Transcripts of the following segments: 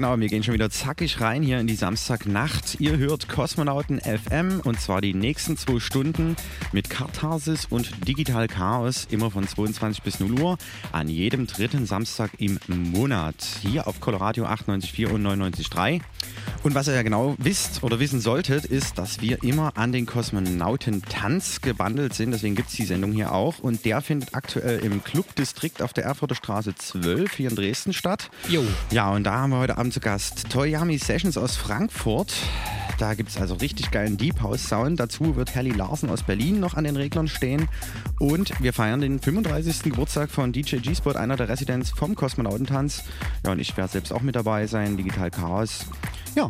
Genau. Wir gehen schon wieder zackig rein hier in die Samstagnacht. Ihr hört Kosmonauten FM und zwar die nächsten zwei Stunden mit Katharsis und Digital Chaos immer von 22 bis 0 Uhr an jedem dritten Samstag im Monat. Hier auf Coloradio 98.4 und 99.3. Und was ihr ja genau wisst oder wissen solltet, ist, dass wir immer an den Kosmonauten-Tanz gebandelt sind. Deswegen gibt es die Sendung hier auch. Und der findet aktuell im Clubdistrikt auf der Erfurter Straße 12 hier in Dresden statt. Jo. Ja, und da haben wir heute Abend zu Gast Toyami Sessions aus Frankfurt. Da gibt es also richtig geilen Deep House Sound. Dazu wird Helly Larsen aus Berlin noch an den Reglern stehen. Und wir feiern den 35. Geburtstag von DJ G-Spot, einer der Residents vom Kosmonautentanz. Ja, und ich werde selbst auch mit dabei sein, Digital Chaos. Ja,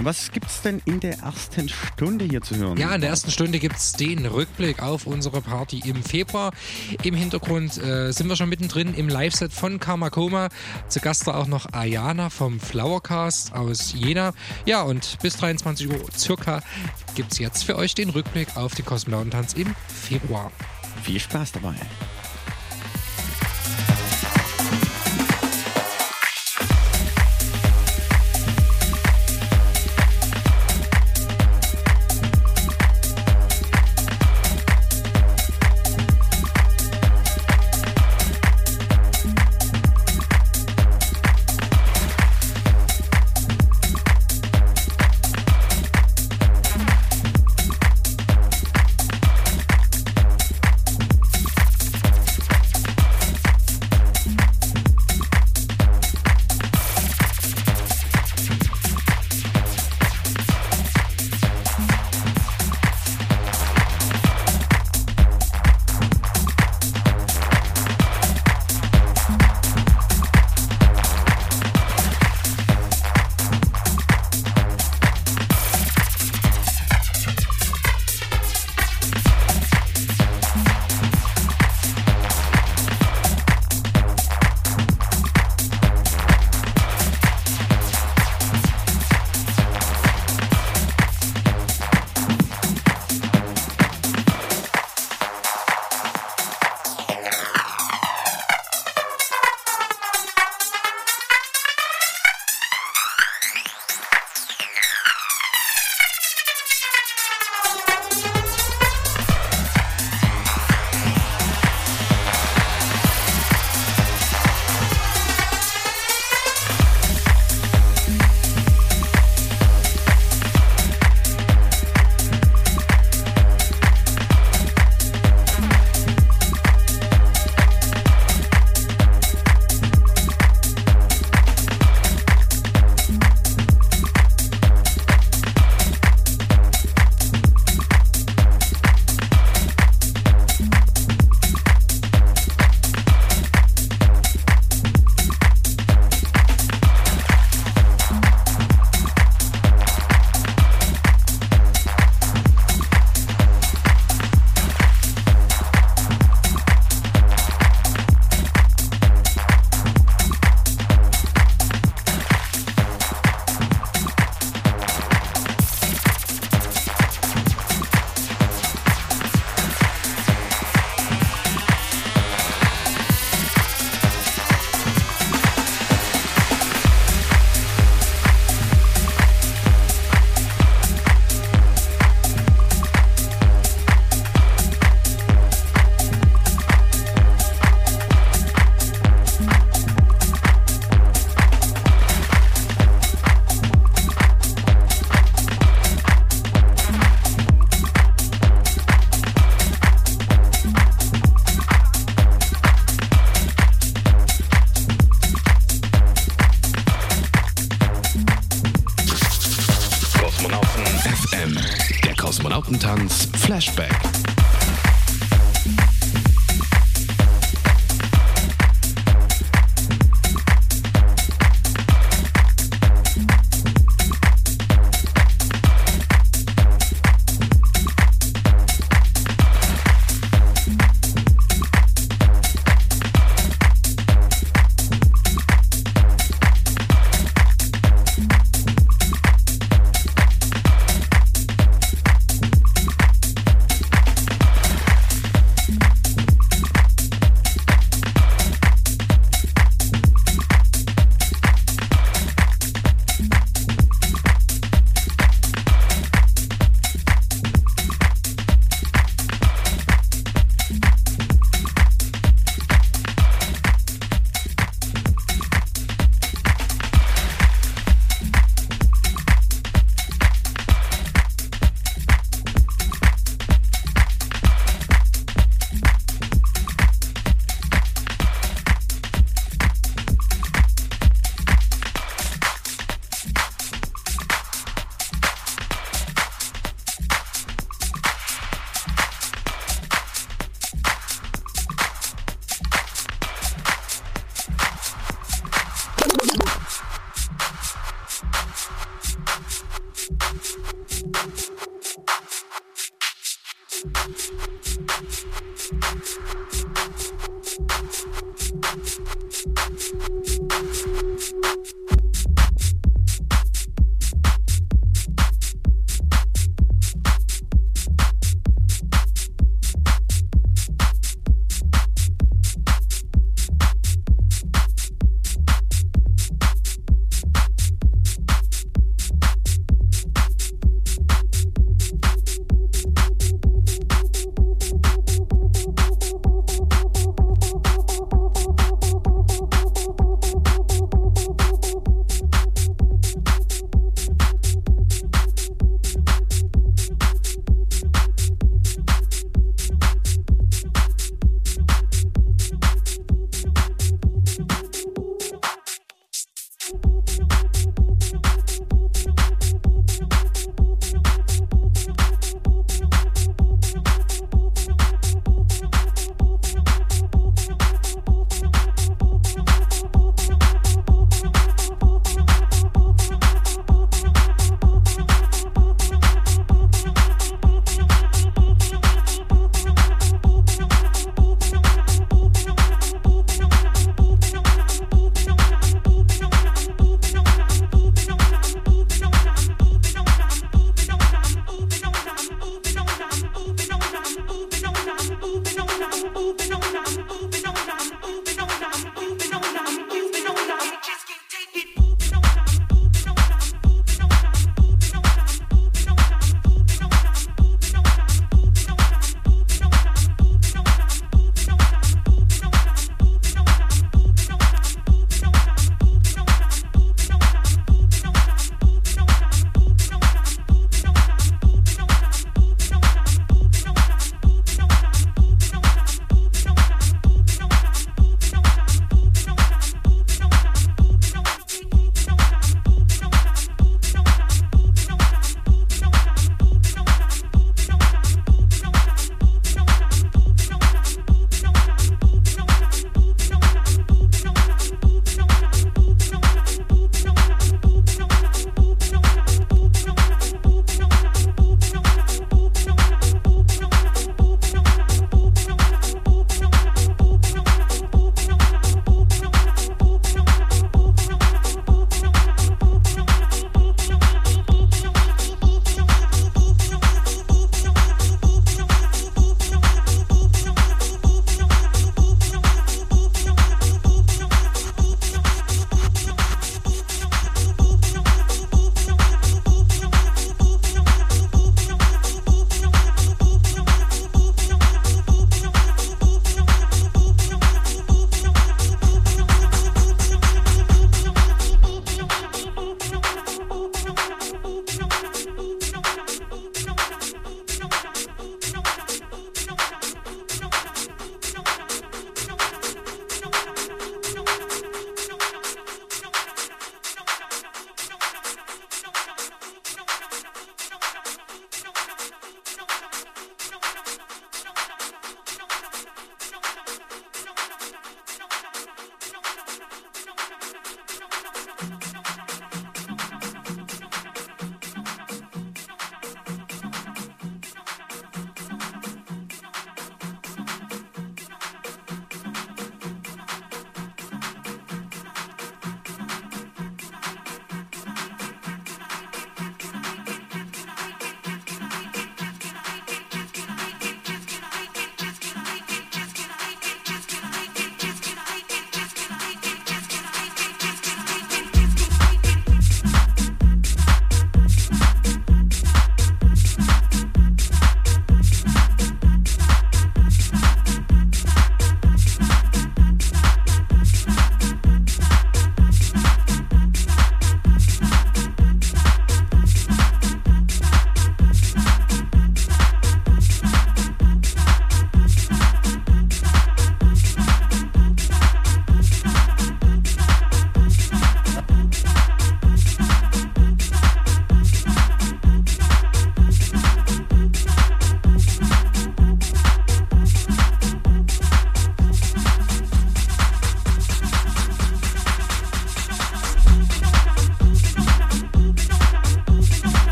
was gibt es denn in der ersten Stunde hier zu hören? Ja, in der ersten Stunde gibt es den Rückblick auf unsere Party im Februar. Im Hintergrund äh, sind wir schon mittendrin im Live-Set von Kamakoma. Zu Gast da auch noch Ayana vom Flowercast aus Jena. Ja, und bis 23 Uhr circa gibt es jetzt für euch den Rückblick auf den Kosmonautentanz im Februar. Viel Spaß dabei.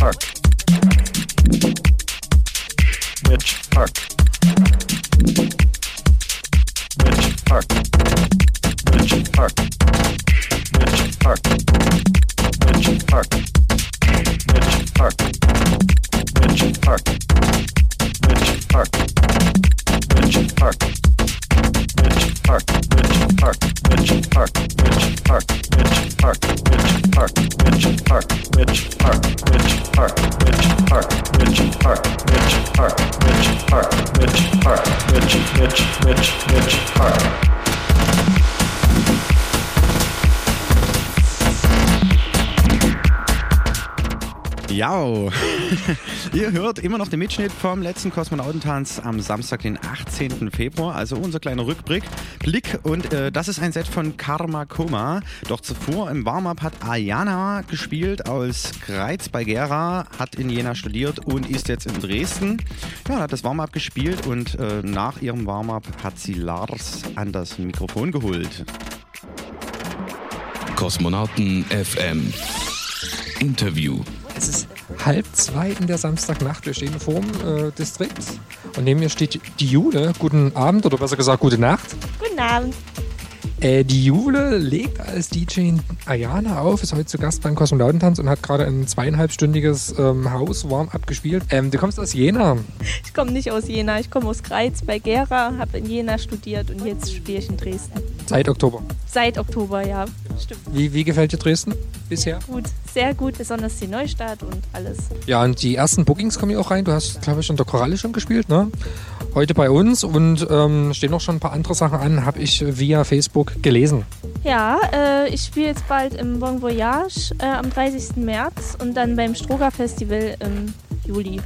Park. Which park? ihr hört immer noch den Mitschnitt vom letzten Kosmonautentanz am Samstag, den 18. Februar, also unser kleiner Rückblick. Blick und äh, das ist ein Set von Karma Koma. Doch zuvor im Warm-Up hat Ayana gespielt aus Greiz bei Gera, hat in Jena studiert und ist jetzt in Dresden. Ja, hat das Warm-Up gespielt und äh, nach ihrem Warm-Up hat sie Lars an das Mikrofon geholt. Kosmonauten FM Interview. Es ist halb zwei in der Samstagnacht. Wir stehen vor dem äh, Distrikt und neben mir steht die Jule. Guten Abend oder besser gesagt gute Nacht. Guten Abend. Äh, die Jule legt als DJ Ayana auf, ist heute zu Gast beim Kosmonautentanz und hat gerade ein zweieinhalbstündiges ähm, Haus-Warm-up gespielt. Ähm, du kommst aus Jena. Ich komme nicht aus Jena, ich komme aus Greiz bei Gera, habe in Jena studiert und jetzt spiele ich in Dresden. Seit Oktober. Seit Oktober, ja. Stimmt. Wie, wie gefällt dir Dresden bisher? Gut, sehr gut, besonders die Neustadt und alles. Ja, und die ersten Bookings kommen ja auch rein. Du hast, glaube ich, in der Koralle schon gespielt, ne? Heute bei uns und ähm, stehen noch schon ein paar andere Sachen an, habe ich via Facebook gelesen. Ja, äh, ich spiele jetzt bald im Bon Voyage äh, am 30. März und dann beim Stroger Festival im Juli.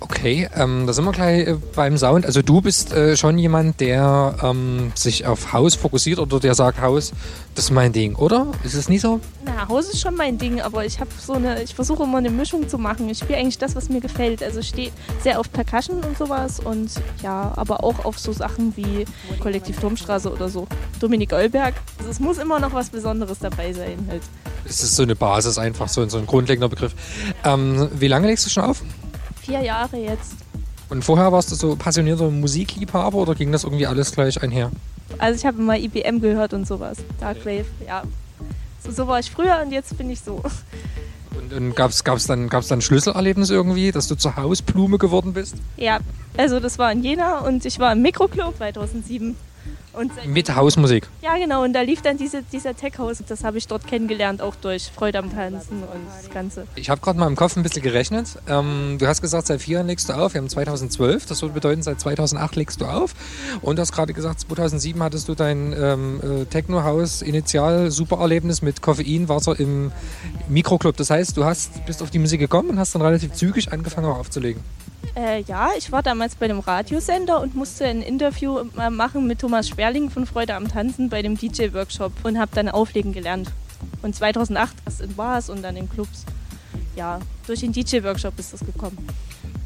Okay, ähm, da sind wir gleich äh, beim Sound. Also du bist äh, schon jemand, der ähm, sich auf Haus fokussiert oder der sagt, Haus, das ist mein Ding, oder? Ist es nie so? Na, Haus ist schon mein Ding, aber ich habe so eine, ich versuche immer eine Mischung zu machen. Ich spiele eigentlich das, was mir gefällt. Also ich stehe sehr auf Percussion und sowas und ja, aber auch auf so Sachen wie Kollektiv Turmstraße oder so. Dominik Eulberg. Also es muss immer noch was Besonderes dabei sein halt. Es ist so eine Basis einfach, so, so ein grundlegender Begriff. Ähm, wie lange legst du schon auf? Vier Jahre jetzt. Und vorher warst du so passionierter Musikliebhaber oder ging das irgendwie alles gleich einher? Also ich habe immer IBM gehört und sowas. Darkwave, ja. So, so war ich früher und jetzt bin ich so. Und, und gab es dann, gab's dann ein Schlüsselerlebnis irgendwie, dass du zur Hausblume geworden bist? Ja, also das war in Jena und ich war im Mikroclub 2007. Und Mit Hausmusik. ja, genau, und da lief dann diese, dieser Tech-House. Das habe ich dort kennengelernt, auch durch Freude am Tanzen und das Ganze. Ich habe gerade mal im Kopf ein bisschen gerechnet. Ähm, du hast gesagt, seit vier Jahren legst du auf. Wir haben 2012. Das würde bedeuten, seit 2008 legst du auf. Und du hast gerade gesagt, 2007 hattest du dein ähm, äh, Techno-Haus-Initial Supererlebnis mit Koffeinwasser im Mikroclub. Das heißt, du hast, bist auf die Musik gekommen und hast dann relativ zügig angefangen auch aufzulegen. Äh, ja, ich war damals bei einem Radiosender und musste ein Interview äh, machen mit Thomas Sperling von Freude am Tanzen bei dem DJ-Workshop und habe dann Auflegen gelernt. Und 2008 erst in Bars und dann in Clubs. Ja, durch den DJ-Workshop ist das gekommen.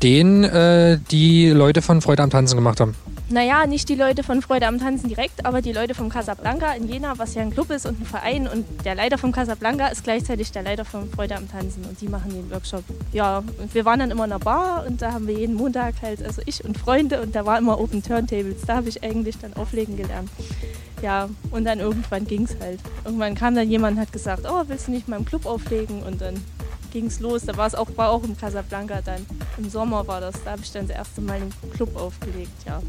Den äh, die Leute von Freude am Tanzen gemacht haben. Naja, nicht die Leute von Freude am Tanzen direkt, aber die Leute vom Casablanca in Jena, was ja ein Club ist und ein Verein. Und der Leiter vom Casablanca ist gleichzeitig der Leiter von Freude am Tanzen und die machen den Workshop. Ja, und wir waren dann immer in einer Bar und da haben wir jeden Montag halt, also ich und Freunde und da war immer Open Turntables. Da habe ich eigentlich dann auflegen gelernt. Ja, und dann irgendwann ging es halt. Irgendwann kam dann jemand und hat gesagt, oh, willst du nicht mal im Club auflegen? Und dann ging es los. Da war es auch, war auch im Casablanca dann. Im Sommer war das. Da habe ich dann das erste Mal im Club aufgelegt, ja.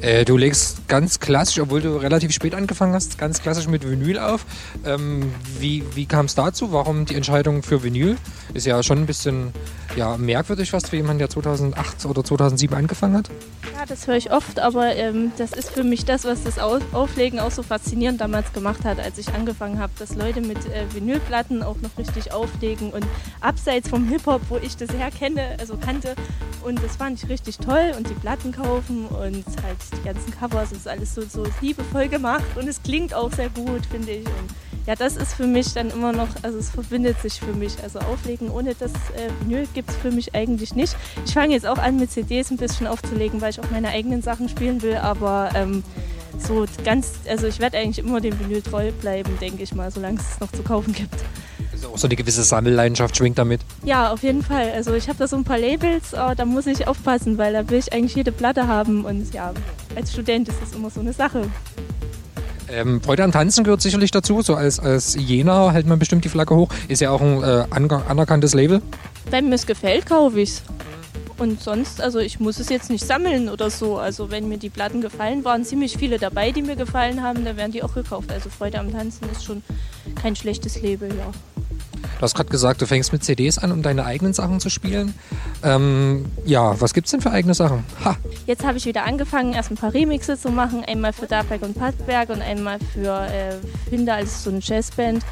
Äh, du legst ganz klassisch, obwohl du relativ spät angefangen hast, ganz klassisch mit Vinyl auf. Ähm, wie wie kam es dazu? Warum die Entscheidung für Vinyl? Ist ja schon ein bisschen ja, merkwürdig fast für jemanden, der 2008 oder 2007 angefangen hat. Ja, das höre ich oft, aber ähm, das ist für mich das, was das Au- Auflegen auch so faszinierend damals gemacht hat, als ich angefangen habe, dass Leute mit äh, Vinylplatten auch noch richtig auflegen und abseits vom Hip-Hop, wo ich das herkenne, also kannte. Und das fand ich richtig toll und die Platten kaufen und halt die ganzen Covers, das ist alles so, so liebevoll gemacht und es klingt auch sehr gut, finde ich. Und ja, das ist für mich dann immer noch, also es verbindet sich für mich. Also Auflegen ohne das äh, Vinyl gibt es für mich eigentlich nicht. Ich fange jetzt auch an mit CDs ein bisschen aufzulegen, weil ich auch meine eigenen Sachen spielen will, aber ähm, so ganz, also ich werde eigentlich immer dem Vinyl treu bleiben, denke ich mal, solange es noch zu kaufen gibt. Also auch so eine gewisse Sammelleidenschaft schwingt damit. Ja, auf jeden Fall. Also ich habe da so ein paar Labels, aber da muss ich aufpassen, weil da will ich eigentlich jede Platte haben. Und ja, als Student ist das immer so eine Sache. Ähm, Freude am Tanzen gehört sicherlich dazu. So als, als Jena hält man bestimmt die Flagge hoch. Ist ja auch ein äh, aner- anerkanntes Label. Wenn mir es gefällt, kaufe ich es. Und sonst, also ich muss es jetzt nicht sammeln oder so. Also wenn mir die Platten gefallen, waren ziemlich viele dabei, die mir gefallen haben, dann werden die auch gekauft. Also Freude am Tanzen ist schon kein schlechtes Label, ja. Du hast gerade gesagt, du fängst mit CDs an, um deine eigenen Sachen zu spielen. Ähm, ja, was gibt's denn für eigene Sachen? Ha, Jetzt habe ich wieder angefangen, erst ein paar Remixe zu machen. Einmal für Darberg und Pattberg und einmal für äh, Finder, also so eine Jazzband.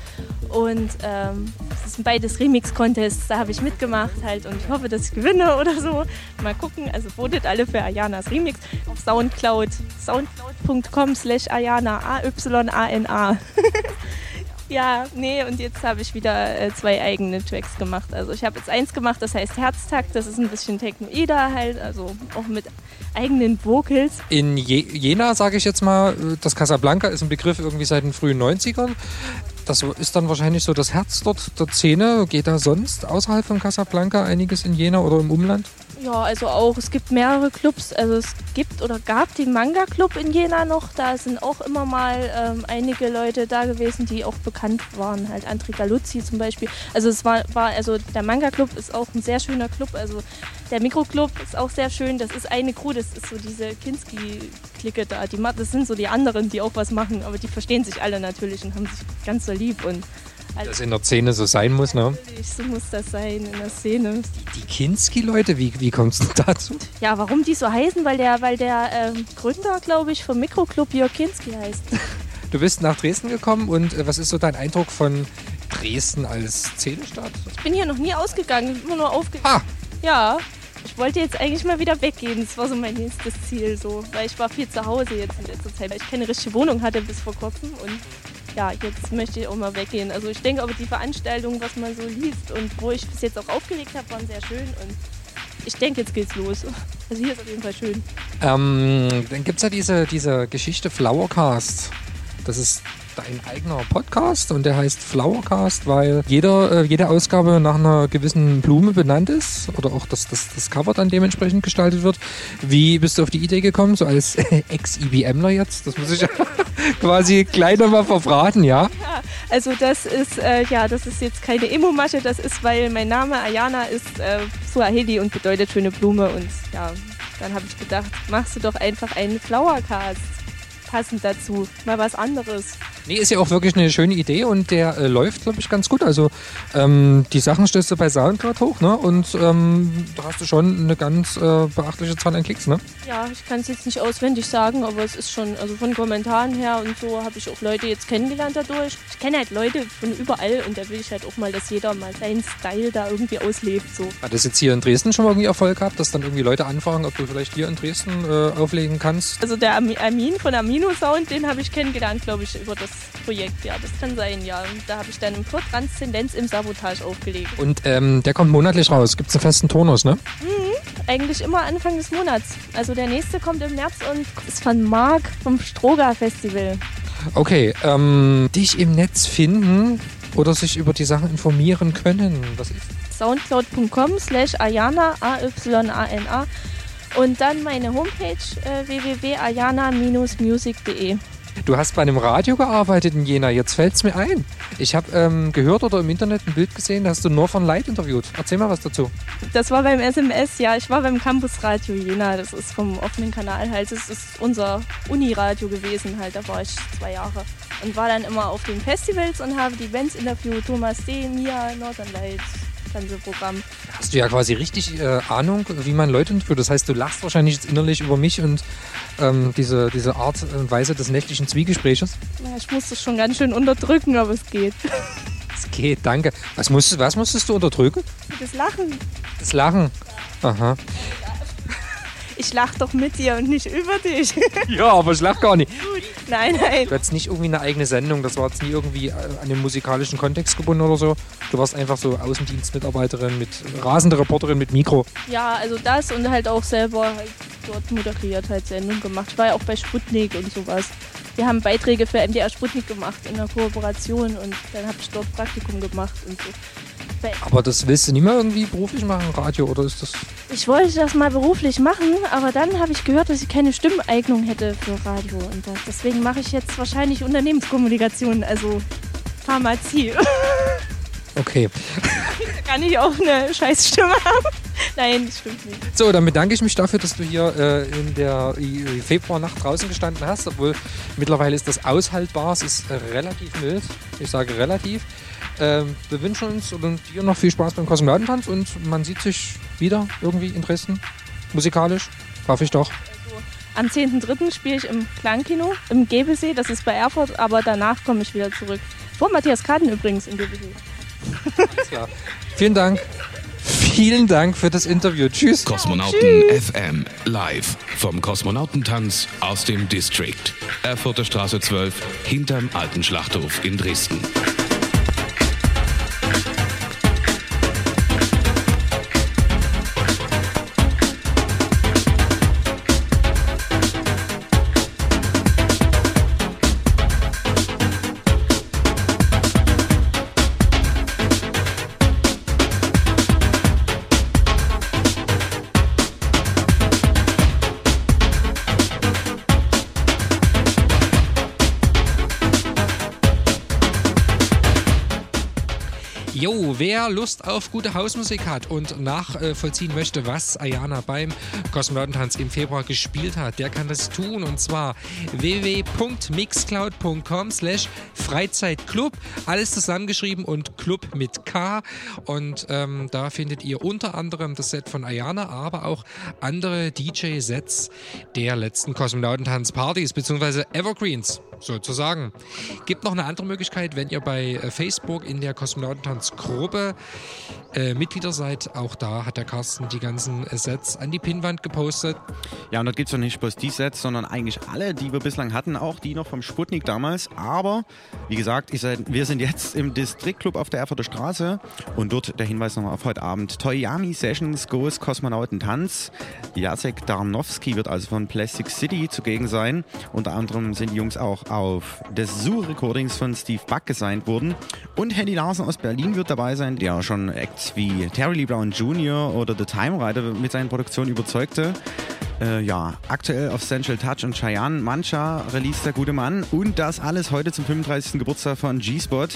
Und ähm, sind beides Remix-Contests, da habe ich mitgemacht halt und ich hoffe, dass ich gewinne oder so. Mal gucken, also votet alle für Ayanas Remix auf Soundcloud, soundcloud.com slash Ayana, A-Y-A-N-A. Ja, nee, und jetzt habe ich wieder äh, zwei eigene Tracks gemacht. Also ich habe jetzt eins gemacht, das heißt Herztakt, das ist ein bisschen Technoida halt, also auch mit eigenen Vocals. in Je Jena, sage ich jetzt mal, äh, das Casablanca ist ein Begriff irgendwie seit den frühen 90ern. Das ist dann wahrscheinlich so das Herz dort der Szene. Geht da sonst außerhalb von Casablanca einiges in Jena oder im Umland? Ja, also auch, es gibt mehrere Clubs, also es gibt oder gab den Manga Club in Jena noch, da sind auch immer mal ähm, einige Leute da gewesen, die auch bekannt waren, halt André Galuzzi zum Beispiel. Also es war, war, also der Manga Club ist auch ein sehr schöner Club, also der Mikroclub ist auch sehr schön, das ist eine Crew, das ist so diese Kinski-Clique da, die, das sind so die anderen, die auch was machen, aber die verstehen sich alle natürlich und haben sich ganz so lieb und Das in der Szene so sein muss, ne? so muss das sein in der Szene. Die Kinski-Leute, wie, wie kommst du dazu? Ja, warum die so heißen? Weil der, weil der ähm, Gründer, glaube ich, vom Mikroclub Jörg Kinski heißt. Du bist nach Dresden gekommen und äh, was ist so dein Eindruck von Dresden als Szenestadt? Ich bin hier noch nie ausgegangen, immer nur aufgegangen. Ah, Ja, ich wollte jetzt eigentlich mal wieder weggehen. Das war so mein nächstes Ziel, so, weil ich war viel zu Hause jetzt in letzter Zeit, weil ich keine richtige Wohnung hatte bis vor kurzem und ja, jetzt möchte ich auch mal weggehen. Also ich denke aber die Veranstaltungen, was man so liest und wo ich bis jetzt auch aufgelegt habe, waren sehr schön und ich denke, jetzt geht's los. Also hier ist auf jeden Fall schön. ähm, dann gibt es ja diese, diese Geschichte Flowercast. Das ist dein eigener Podcast und der heißt Flowercast, weil jeder, äh, jede Ausgabe nach einer gewissen Blume benannt ist oder auch das, das, das Cover dann dementsprechend gestaltet wird. Wie bist du auf die Idee gekommen, so als Ex-IBMler jetzt? Das muss ich quasi gleich nochmal verbraten, ja? Also das ist, äh, ja, das ist jetzt keine Emo-Masche, das ist, weil mein Name Ayana ist äh, Suaheli und bedeutet schöne Blume und ja, dann habe ich gedacht, machst du doch einfach einen Flowercast passend dazu, mal was anderes. Nee, ist ja auch wirklich eine schöne Idee und der äh, läuft, glaube ich, ganz gut. Also ähm, die Sachen stellst du bei Soundcloud hoch, ne? Und ähm, da hast du schon eine ganz äh, beachtliche Zahl an Klicks, ne? Ja, ich kann es jetzt nicht auswendig sagen, aber es ist schon, also von Kommentaren her und so habe ich auch Leute jetzt kennengelernt dadurch. Ich kenne halt Leute von überall und da will ich halt auch mal, dass jeder mal seinen Style da irgendwie auslebt. So. Hat das jetzt hier in Dresden schon mal irgendwie Erfolg gehabt, dass dann irgendwie Leute anfragen, ob du vielleicht hier in Dresden äh, auflegen kannst? Also der Ami- Amin von Amino Sound, den habe ich kennengelernt, glaube ich, über das Projekt. Ja, das kann sein, ja. Und da habe ich dann im Kurs Transzendenz im Sabotage aufgelegt. Und ähm, der kommt monatlich raus. Gibt es einen festen Turnus, ne? Eigentlich immer Anfang des Monats. Also der nächste kommt im März und ist von Marc vom Stroga Festival. Okay, ähm, dich im Netz finden oder sich über die Sachen informieren können. Was ist? Soundcloud.com slash Ayana, A-Y-A-N-A. Und dann meine Homepage äh, www.ayana-music.de. Du hast bei einem Radio gearbeitet in Jena, jetzt fällt es mir ein. Ich habe ähm, gehört oder im Internet ein Bild gesehen, da hast du nur von Light interviewt. Erzähl mal was dazu. Das war beim SMS, ja. Ich war beim Campus Radio Jena. Das ist vom offenen Kanal halt. Das ist unser Uniradio gewesen halt. Da war ich zwei Jahre. Und war dann immer auf den Festivals und habe die Bands interviewt. Thomas D., Mia, Northern Lights, ganze Programm. Hast du ja quasi richtig äh, Ahnung, wie man Leute interviewt. Das heißt, du lachst wahrscheinlich jetzt innerlich über mich und ähm, diese, diese Art und Weise des nächtlichen Zwiegespräches. Ja, ich musste es schon ganz schön unterdrücken, aber es geht. Es geht, danke. Was musstest, was musstest du unterdrücken? Das Lachen. Das Lachen. Aha. Ich lach doch mit dir und nicht über dich. Ja, aber ich lach gar nicht. nein, nein. Du hattest nicht irgendwie eine eigene Sendung, das war jetzt nie irgendwie äh, an den musikalischen Kontext gebunden oder so. Du warst einfach so Außendienstmitarbeiterin mit rasende Reporterin mit Mikro. Ja, also das und halt auch selber halt dort moderiert, halt Sendung gemacht. Ich war ja auch bei Sputnik und sowas. wir haben Beiträge für MDR Sputnik gemacht in der Kooperation und dann habe ich dort Praktikum gemacht und so. Bei- Aber das willst du nicht mehr irgendwie beruflich machen, Radio, oder ist das. Ich wollte das mal beruflich machen, aber dann habe ich gehört, dass ich keine Stimmeignung hätte für Radio und das, deswegen mache ich jetzt wahrscheinlich Unternehmenskommunikation, also Pharmazie. Okay. Kann ich auch eine Scheißstimme haben? Nein, das stimmt nicht. So, dann bedanke ich mich dafür, dass du hier äh, in der I- Februarnacht draußen gestanden hast, obwohl mittlerweile ist das aushaltbar, es ist äh, relativ mild. Ich sage relativ. Ähm, wir wünschen uns und dir noch viel Spaß beim Kosmonautentanz und man sieht sich wieder irgendwie in Dresden, musikalisch, hoffe ich doch. Am 10.3. spiele ich im Klangkino im Gebesee, das ist bei Erfurt, aber danach komme ich wieder zurück. Vor Matthias Kaden übrigens im Gebesee. Alles klar. Vielen Dank. Vielen Dank für das Interview. Tschüss. Kosmonauten FM live vom Kosmonautentanz aus dem District. Erfurter Straße 12 hinterm alten Schlachthof in Dresden. Jo, wer Lust auf gute Hausmusik hat und nachvollziehen möchte, was Ayana beim Kosmonautentanz im Februar gespielt hat, der kann das tun und zwar www.mixcloud.com slash Freizeitclub. Alles zusammengeschrieben und Club mit K. Und ähm, da findet ihr unter anderem das Set von Ayana, aber auch andere DJ-Sets der letzten Kosmonautentanz-Partys bzw. Evergreens sozusagen. Gibt noch eine andere Möglichkeit, wenn ihr bei äh, Facebook in der Kosmonautentanz-Gruppe äh, Mitglieder seid. Auch da hat der Carsten die ganzen äh, Sets an die Pinnwand gepostet. Ja, und dort gibt es doch nicht bloß die Sets, sondern eigentlich alle, die wir bislang hatten, auch die noch vom Sputnik damals. Aber, wie gesagt, seid, wir sind jetzt im Distriktclub auf der Erfurter Straße und dort der Hinweis nochmal auf heute Abend. Toyami Sessions Goes Kosmonautentanz. Jacek Darnowski wird also von Plastic City zugegen sein. Unter anderem sind die Jungs auch auf des Zoo Recordings von Steve Buck gesigned worden. Und Henny Larsen aus Berlin wird dabei sein, der schon Acts wie Terry Lee Brown Jr. oder The Time Rider mit seinen Produktionen überzeugte. Äh, ja, aktuell auf Central Touch und Cheyenne Mancha release der gute Mann. Und das alles heute zum 35. Geburtstag von G-Spot.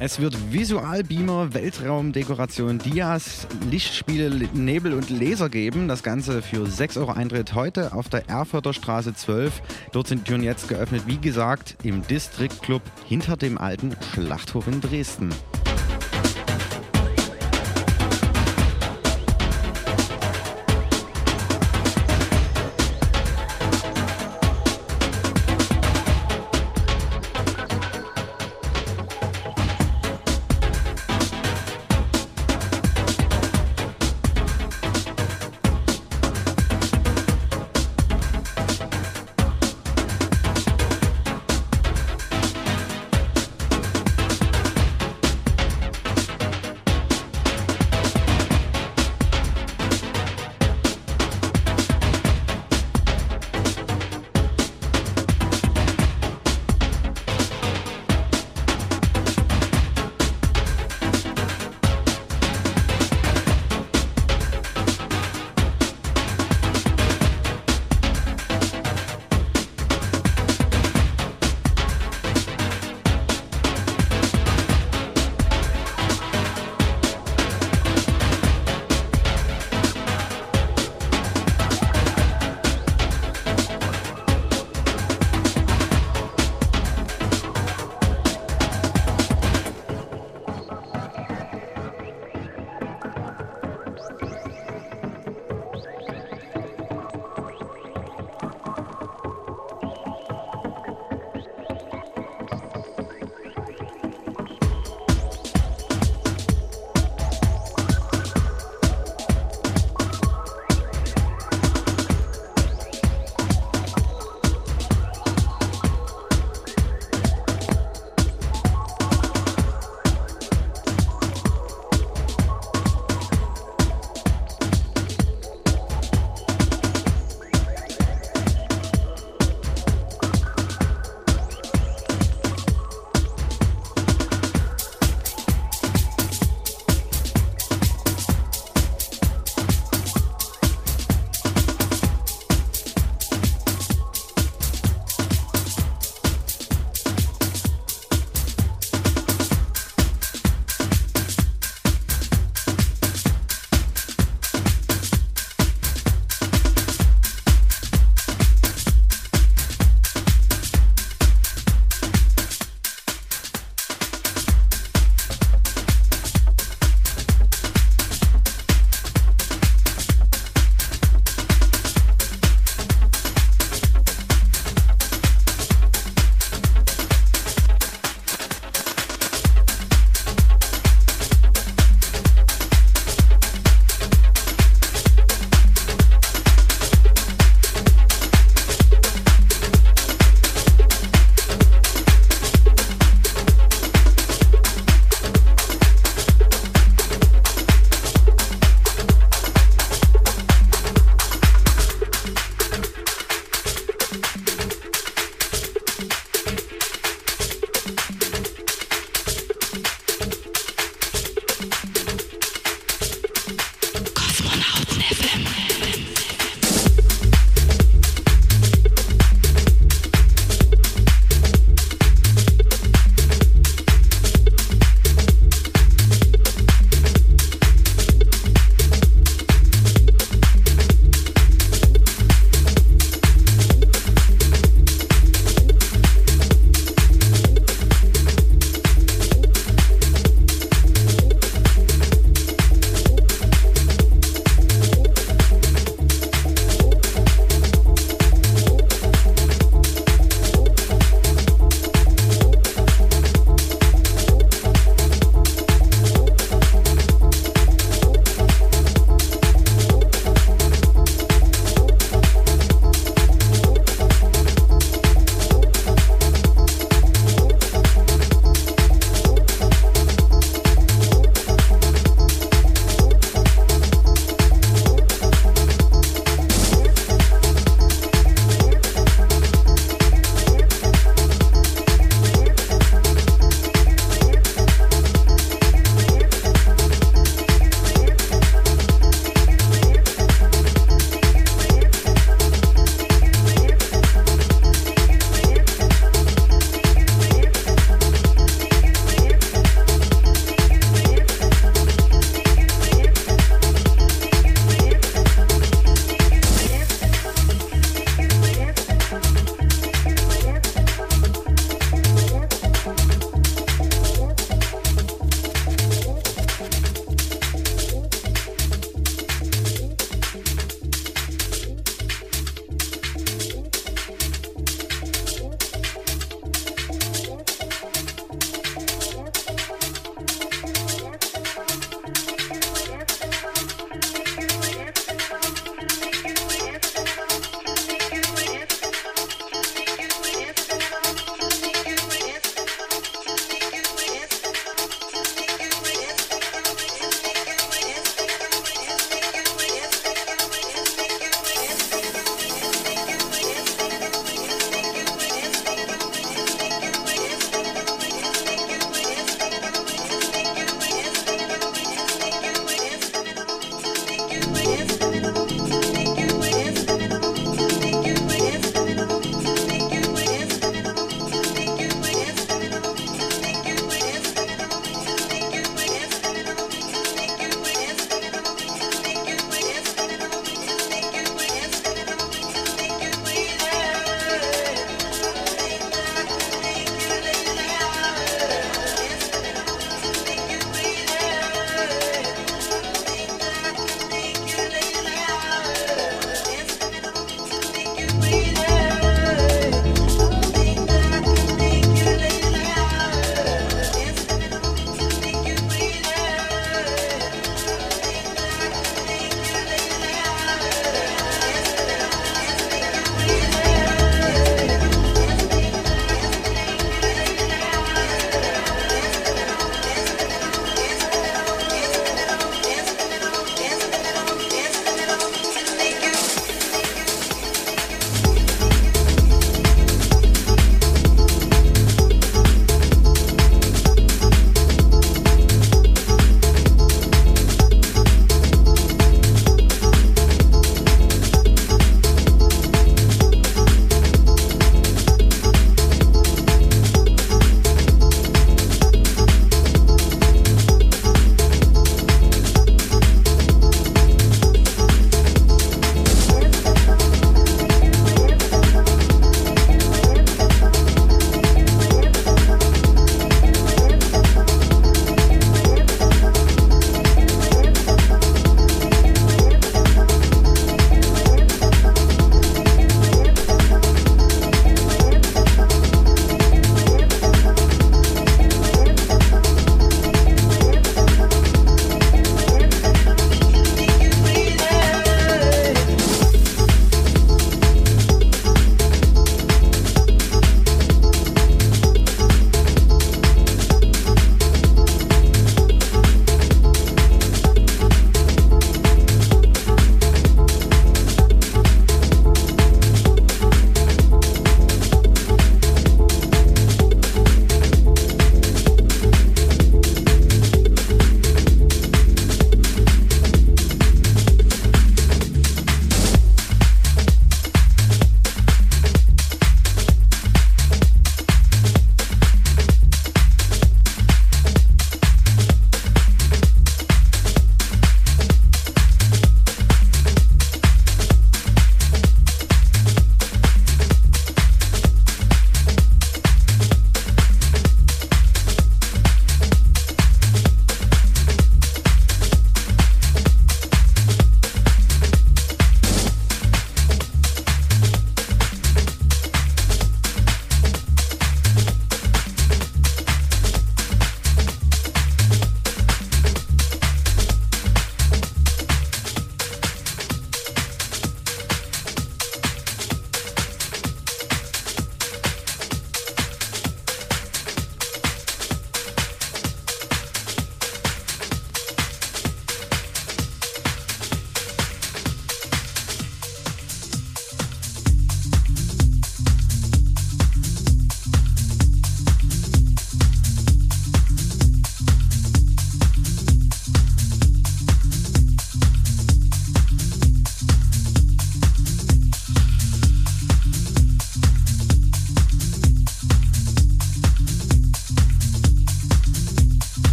Es wird Visualbeamer, Weltraumdekoration, Dias, Lichtspiele, Nebel und Laser geben. Das Ganze für 6 Euro Eintritt heute auf der Erfurter Straße 12. Dort sind die Türen jetzt geöffnet, wie gesagt, im District Club hinter dem alten Schlachthof in Dresden.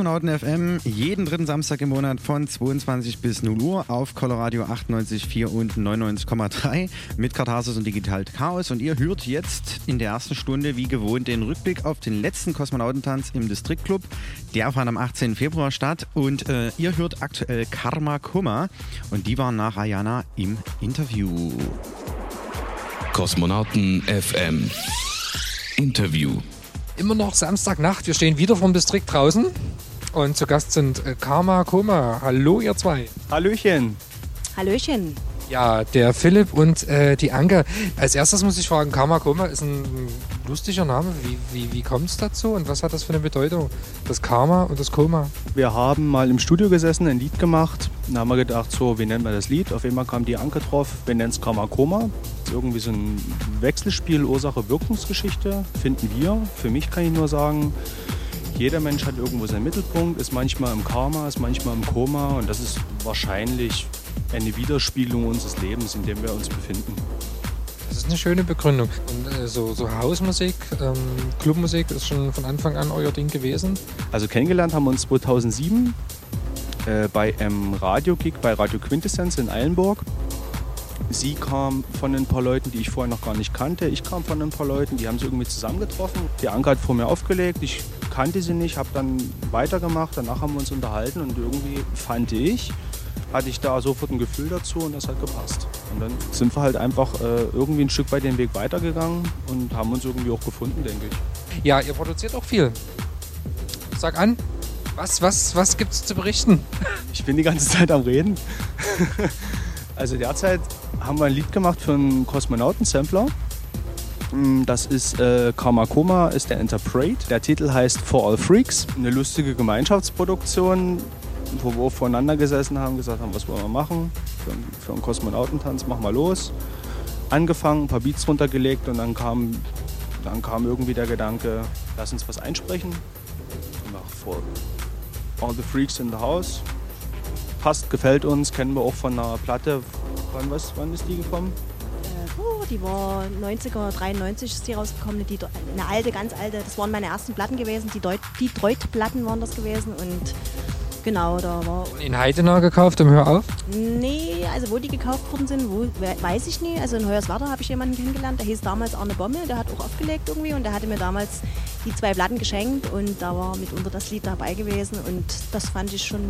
Kosmonauten FM jeden dritten Samstag im Monat von 22 bis 0 Uhr auf Coloradio 98,4 und 99,3 mit Katharsis und Digital Chaos. Und ihr hört jetzt in der ersten Stunde wie gewohnt den Rückblick auf den letzten Kosmonautentanz im Distriktclub. Der fand am 18. Februar statt und äh, ihr hört aktuell Karma Kummer und die waren nach Ayana im Interview. Kosmonauten FM Interview. Immer noch Samstagnacht, wir stehen wieder vom Distrikt draußen und zu Gast sind äh, Karma Koma. Hallo ihr zwei. Hallöchen. Hallöchen. Ja, der Philipp und äh, die Anke. Als erstes muss ich fragen, Karma Koma ist ein lustiger Name. Wie, wie, wie kommt es dazu und was hat das für eine Bedeutung? Das Karma und das Koma. Wir haben mal im Studio gesessen, ein Lied gemacht. Dann haben wir gedacht, so, wie nennen wir das Lied? Auf einmal kam die Anke drauf, wir nennen es Karma Koma. Das ist irgendwie so ein Wechselspiel Ursache-Wirkungsgeschichte, finden wir. Für mich kann ich nur sagen, jeder Mensch hat irgendwo seinen Mittelpunkt, ist manchmal im Karma, ist manchmal im Koma und das ist wahrscheinlich eine Widerspiegelung unseres Lebens, in dem wir uns befinden. Das ist eine schöne Begründung. Und äh, so, so Hausmusik, ähm, Clubmusik ist schon von Anfang an euer Ding gewesen. Also kennengelernt haben wir uns 2007 äh, bei einem Radiogig bei Radio Quintessenz in Eilenburg. Sie kam von ein paar Leuten, die ich vorher noch gar nicht kannte. Ich kam von ein paar Leuten, die haben sie irgendwie zusammengetroffen. Die Anke hat vor mir aufgelegt, ich kannte sie nicht, habe dann weitergemacht. Danach haben wir uns unterhalten und irgendwie fand ich, hatte ich da sofort ein Gefühl dazu und das hat gepasst. Und dann sind wir halt einfach äh, irgendwie ein Stück weit den Weg weitergegangen und haben uns irgendwie auch gefunden, denke ich. Ja, ihr produziert auch viel. Sag an, was, was, was gibt's zu berichten? Ich bin die ganze Zeit am Reden. also derzeit haben wir ein Lied gemacht für einen Kosmonauten-Sampler. Mm, Das ist äh, Karma Koma, ist der Interpret. Der Titel heißt For All Freaks. Eine lustige Gemeinschaftsproduktion, wo wir voneinander gesessen haben, gesagt haben, was wollen wir machen für, einen- für einen Kosmonautentanz, machen wir los. Angefangen, ein paar Beats runtergelegt und dann kam, dann kam irgendwie der Gedanke, lass uns was einsprechen. Nach For All the Freaks in the House. Passt, gefällt uns, kennen wir auch von einer Platte. Wann, was, wann ist die gekommen? Äh, die war 90er, 93 ist die rausgekommen. Die, eine alte, ganz alte. Das waren meine ersten Platten gewesen. Die, Deut die Deut-Platten waren das gewesen. Und genau, da war. In Heidenau gekauft, im Hör auf. Nee, also wo die gekauft worden sind, wo, we- weiß ich nie. Also in Hoyerswerda habe ich jemanden kennengelernt, der hieß damals Arne Bommel. Der hat auch aufgelegt irgendwie und der hatte mir damals die zwei Platten geschenkt. Und da war mitunter das Lied dabei gewesen. Und das fand ich schon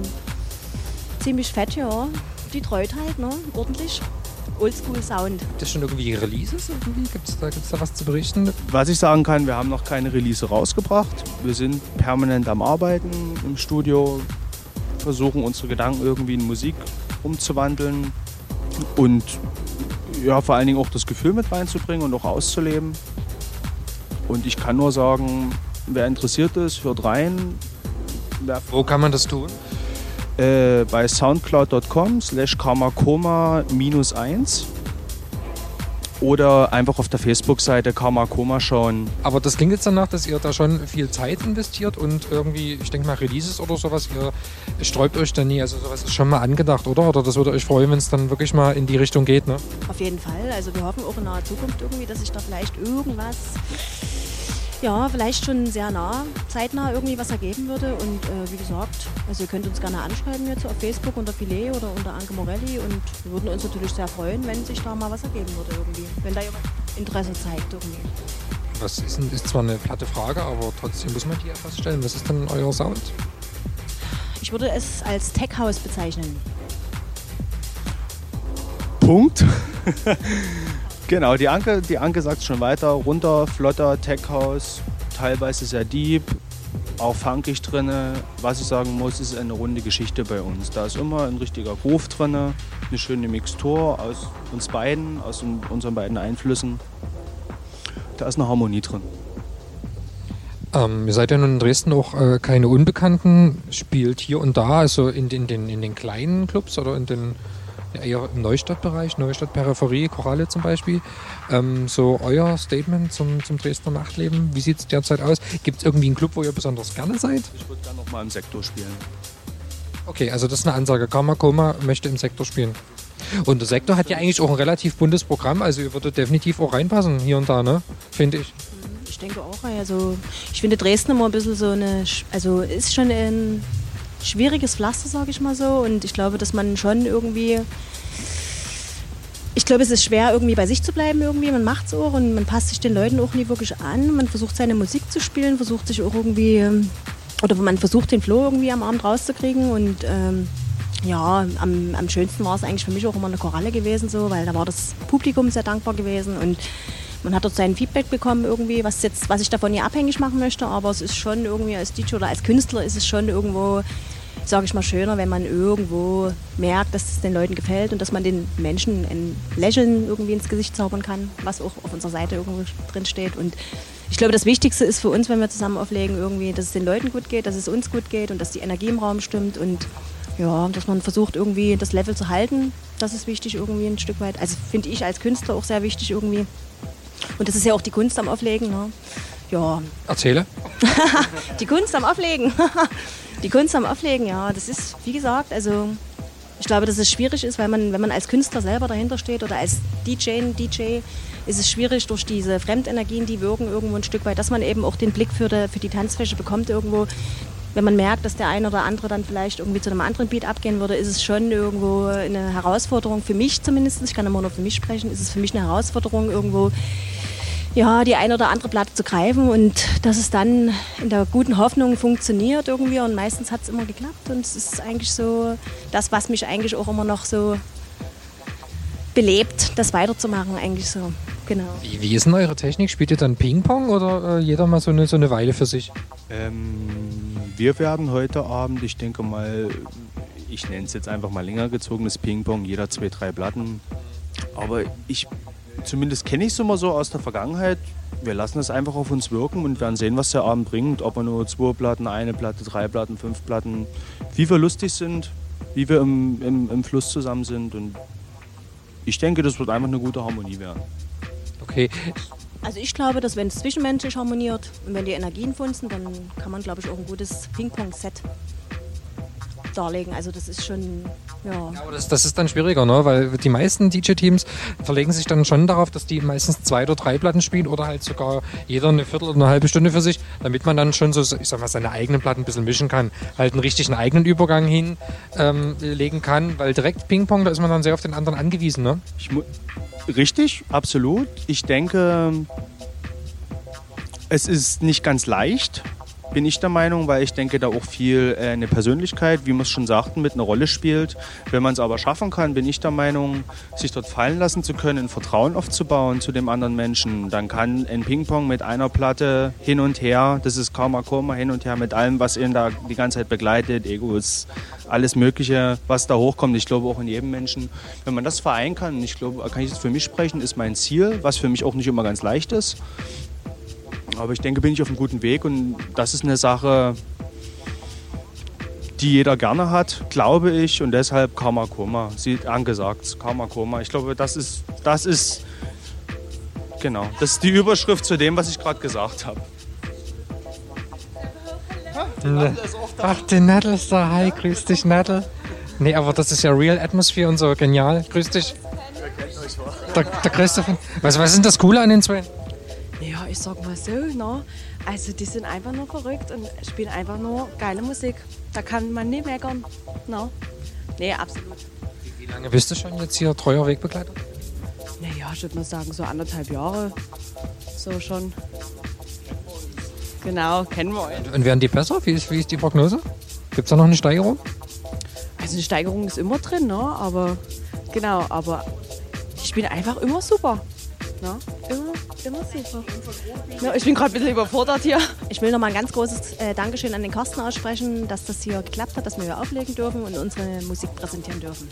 ziemlich fett, ja. Die Treut halt, ne? Ordentlich. Oldschool Sound. Gibt es schon irgendwie Releases? Irgendwie? Gibt es da, gibt's da was zu berichten? Was ich sagen kann, wir haben noch keine Release rausgebracht. Wir sind permanent am Arbeiten im Studio, versuchen unsere Gedanken irgendwie in Musik umzuwandeln und ja, vor allen Dingen auch das Gefühl mit reinzubringen und auch auszuleben. Und ich kann nur sagen, wer interessiert ist, hört rein. Wer Wo kann man das tun? Äh, bei soundcloud.com slash karmakoma minus 1 oder einfach auf der Facebook-Seite Karmakoma schauen. Aber das klingt jetzt danach, dass ihr da schon viel Zeit investiert und irgendwie, ich denke mal, Releases oder sowas, ihr sträubt euch da nie. Also sowas ist schon mal angedacht, oder? Oder das würde euch freuen, wenn es dann wirklich mal in die Richtung geht, ne? Auf jeden Fall. Also wir hoffen auch in naher Zukunft irgendwie, dass sich da vielleicht irgendwas, ja, vielleicht schon sehr nah, zeitnah irgendwie was ergeben würde. Und äh, wie gesagt, also ihr könnt uns gerne anschreiben jetzt auf Facebook unter Filet oder unter Anke Morelli und wir würden uns natürlich sehr freuen, wenn sich da mal was ergeben würde irgendwie. Wenn da jemand Interesse zeigt irgendwie. Was ist, denn- ist zwar eine platte Frage, aber trotzdem muss man die etwas stellen. Was ist denn euer Sound? Ich würde es als Tech House bezeichnen. Punkt. genau, die Anke, die Anke sagt schon weiter. Runter, flotter, Tech House, teilweise sehr deep, auch funkig drinne. Was ich sagen muss, ist eine runde Geschichte bei uns. Da ist immer ein richtiger Groove drinne, eine schöne Mixtur aus uns beiden, aus un- unseren beiden Einflüssen. Da ist eine Harmonie drin. Ähm, ihr seid ja nun in Dresden auch äh, keine Unbekannten, spielt hier und da, also in den, den, in den kleinen Clubs oder in den ja, eher im Neustadtbereich, Neustadt Peripherie, Koralle zum Beispiel. Ähm, so euer Statement zum, zum Dresdner Nachtleben, wie sieht es derzeit aus? Gibt es irgendwie einen Club, wo ihr besonders gerne seid? Ich würde gerne noch mal im Sektor spielen. Okay, also das ist eine Ansage. Karma Koma möchte im Sektor spielen. Und der Sektor hat ja eigentlich auch ein relativ buntes Programm, also ihr würdet definitiv auch reinpassen, hier und da, ne? Finde ich. Ich denke auch. Also ich finde Dresden immer ein bisschen so eine, also ist schon ein schwieriges Pflaster, sage ich mal so. Und ich glaube, dass man schon irgendwie, ich glaube, es ist schwer irgendwie bei sich zu bleiben irgendwie. Man macht es auch und man passt sich den Leuten auch nie wirklich an. Man versucht seine Musik zu spielen, versucht sich auch irgendwie, oder man versucht den Flow irgendwie am Abend rauszukriegen und ähm, ja, am, am schönsten war es eigentlich für mich auch immer eine Choralle gewesen, so, weil da war das Publikum sehr dankbar gewesen und man hat dort sein Feedback bekommen irgendwie, was jetzt, was ich davon nie abhängig machen möchte, aber es ist schon irgendwie als DJ oder als Künstler ist es schon irgendwo, sage ich mal, schöner, wenn man irgendwo merkt, dass es den Leuten gefällt und dass man den Menschen ein Lächeln irgendwie ins Gesicht zaubern kann, was auch auf unserer Seite irgendwo drin steht und ich glaube, das Wichtigste ist für uns, wenn wir zusammen auflegen, irgendwie, dass es den Leuten gut geht, dass es uns gut geht und dass die Energie im Raum stimmt und ja, dass man versucht, irgendwie das Level zu halten. Das ist wichtig irgendwie ein Stück weit. Also finde ich als Künstler auch sehr wichtig irgendwie. Und das ist ja auch die Kunst am Auflegen. Ne? Ja, Erzähle. die Kunst am Auflegen. die Kunst am Auflegen, ja. Das ist, wie gesagt, also ich glaube, dass es schwierig ist, weil man, wenn man als Künstler selber dahinter steht oder als DJ, DJ, ist es schwierig durch diese Fremdenergien, die wirken irgendwo ein Stück weit, dass man eben auch den Blick für die, für die Tanzfläche bekommt irgendwo. Wenn man merkt, dass der eine oder andere dann vielleicht irgendwie zu einem anderen Beat abgehen würde, ist es schon irgendwo eine Herausforderung für mich zumindest. Ich kann immer nur für mich sprechen. Ist es für mich eine Herausforderung irgendwo ja, die eine oder andere Platte zu greifen und dass es dann in der guten Hoffnung funktioniert irgendwie und meistens hat es immer geklappt und es ist eigentlich so das, was mich eigentlich auch immer noch so belebt, das weiterzumachen eigentlich so, genau. Wie, wie ist denn eure Technik? Spielt ihr dann Ping-Pong oder äh, jeder mal so eine, so eine Weile für sich? Ähm, wir werden heute Abend, ich denke mal, ich nenne es jetzt einfach mal länger gezogenes Ping-Pong, jeder zwei, drei Platten. Aber ich, zumindest kenne ich es immer so aus der Vergangenheit. Wir lassen es einfach auf uns wirken und werden sehen, was der Abend bringt. Ob wir nur zwei Platten, eine Platte, drei Platten, fünf Platten, wie wir lustig sind, wie wir im, im, im Fluss zusammen sind. Und ich denke, das wird einfach eine gute Harmonie werden. Okay, Also ich glaube, dass wenn es zwischenmenschlich harmoniert und wenn die Energien funzen, dann kann man, glaube ich, auch ein gutes Ping-Pong-Set darlegen. Also das ist schon, ja. aber das, das ist dann schwieriger, ne? weil die meisten DJ-Teams verlegen sich dann schon darauf, dass die meistens zwei oder drei Platten spielen oder halt sogar jeder eine Viertel oder eine halbe Stunde für sich, damit man dann schon so, ich sag mal, seine eigenen Platten ein bisschen mischen kann, halt einen richtigen eigenen Übergang hinlegen ähm, legen kann, weil direkt Ping-Pong, da ist man dann sehr auf den anderen angewiesen. Ne? Ich Richtig, absolut. Ich denke, es ist nicht ganz leicht, bin ich der Meinung, weil ich denke, da auch viel äh, eine Persönlichkeit, wie wir es schon sagten, mit einer Rolle spielt. Wenn man es aber schaffen kann, bin ich der Meinung, sich dort fallen lassen zu können, ein Vertrauen aufzubauen zu dem anderen Menschen, dann kann ein Ping-Pong mit einer Platte hin und her, das ist Karma Koma hin und her mit allem, was ihn da die ganze Zeit begleitet, Egos, alles Mögliche, was da hochkommt. Ich glaube auch in jedem Menschen, wenn man das vereinen kann, ich glaube, kann ich das für mich sprechen, ist mein Ziel, was für mich auch nicht immer ganz leicht ist. Aber ich denke, bin ich auf einem guten Weg und das ist eine Sache, die jeder gerne hat, glaube ich. Und deshalb Karma Koma. Sie angesagt, Karma Koma. Ich glaube, das ist, das ist, genau, das ist die Überschrift zu dem, was ich gerade gesagt habe. Ach, der Nadel ist da. Hi, grüß dich, Nadel. Nee, aber das ist ja Real Atmosphere und so genial. Grüß dich. Der, der Fan. Was, was ist denn das Coole an den zwei? Ich sag mal so, ne? Also die sind einfach nur verrückt und spielen einfach nur geile Musik. Da kann man nie meckern. Ne? Nee, absolut. Wie lange bist du schon jetzt hier treuer Wegbegleiter? Naja, ich würde mal sagen, so anderthalb Jahre. So schon. Genau, kennen wir euch. Und werden die besser? Wie ist, wie ist die Prognose? Gibt es da noch eine Steigerung? Also eine Steigerung ist immer drin, ne? Aber genau, aber die spielen einfach immer super. Ne? Immer, immer super. Ja, ich bin gerade ein bisschen überfordert hier. Ich will noch mal ein ganz großes äh, Dankeschön an den Carsten aussprechen, dass das hier geklappt hat, dass wir hier auflegen dürfen und unsere Musik präsentieren dürfen.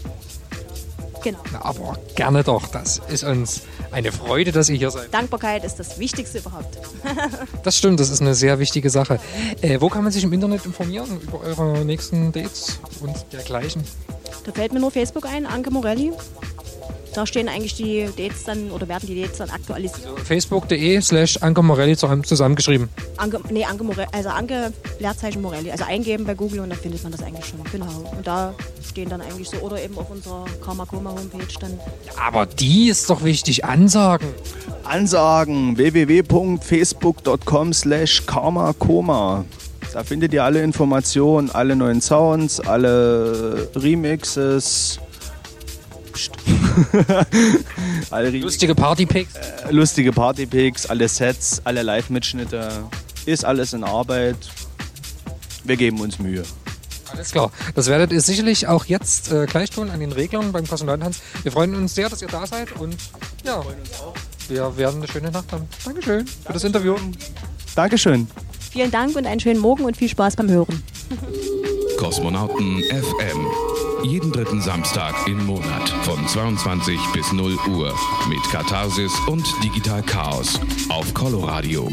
Genau. Na, aber gerne doch. Das ist uns eine Freude, dass ihr hier seid. Dankbarkeit ist das Wichtigste überhaupt. Das stimmt, das ist eine sehr wichtige Sache. Äh, wo kann man sich im Internet informieren über eure nächsten Dates und dergleichen? Da fällt mir nur Facebook ein, Anke Morelli. Da stehen eigentlich die Dates dann oder werden die Dates dann aktualisiert. Facebook.de slash Anke Morelli zusammen- zusammengeschrieben. Anke, nee, Anke Morelli, also Anke Leerzeichen Morelli. Also eingeben bei Google und dann findet man das eigentlich schon. Genau. Und da stehen dann eigentlich so, oder eben auf unserer Karma Koma Homepage dann. Aber die ist doch wichtig, Ansagen. Ansagen www.facebook.com slash karmakoma. Da findet ihr alle Informationen, alle neuen Sounds, alle Remixes. Remixes. Lustige Partypicks. Äh, lustige Partypicks, alle Sets, alle Live-Mitschnitte. Ist alles in Arbeit. Wir geben uns Mühe. Alles klar. Das werdet ihr sicherlich auch jetzt äh, gleich tun an den Reglern beim Kosmonautentanz. Wir freuen uns sehr, dass ihr da seid und ja, wir werden eine schöne Nacht haben. Dankeschön für das Interview. Dankeschön. Vielen Dank und einen schönen Morgen und viel Spaß beim Hören. Kosmonauten FM. Jeden dritten Samstag im Monat von 22 bis 0 Uhr mit Katharsis und Digital Chaos auf Coloradio.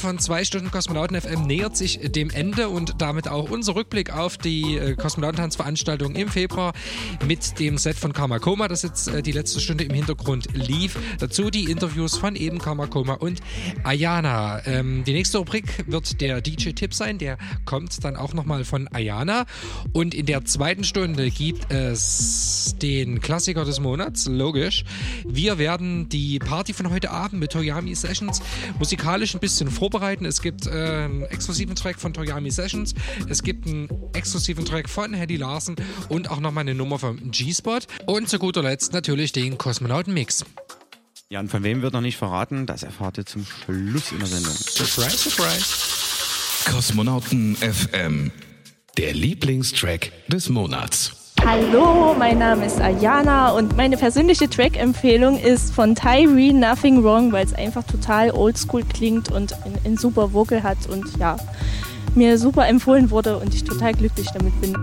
Von zwei Stunden Kosmonauten FM nähert sich dem Ende und damit auch unser Rückblick auf die äh, Kosmonautentanzveranstaltung im Februar mit dem Set von Karma Koma, das jetzt äh, die letzte Stunde im Hintergrund lief. Dazu die Interviews von eben Karma Koma und Ayana. Ähm, die nächste Rubrik wird der DJ-Tipp sein, der kommt dann auch nochmal von Ayana. Und in der zweiten Stunde gibt es den Klassiker des Monats, logisch. Wir werden die Party von heute Abend mit Toyami Sessions musikalisch ein bisschen vorbereiten. Es gibt äh, einen exklusiven Track von Toyami Sessions, es gibt einen exklusiven Track von Hedy Larsen und auch nochmal eine Nummer vom G-Spot. Und zu guter Letzt natürlich den Kosmonauten-Mix. Ja, und von wem wird noch nicht verraten? Das erfahrt ihr zum Schluss in der Sendung. Surprise, surprise. Kosmonauten FM. Der Lieblingstrack des Monats. Hallo, mein Name ist Ayana und meine persönliche Track-Empfehlung ist von Tyree Nothing Wrong, weil es einfach total oldschool klingt und ein super Vocal hat und ja, mir super empfohlen wurde und ich total glücklich damit bin.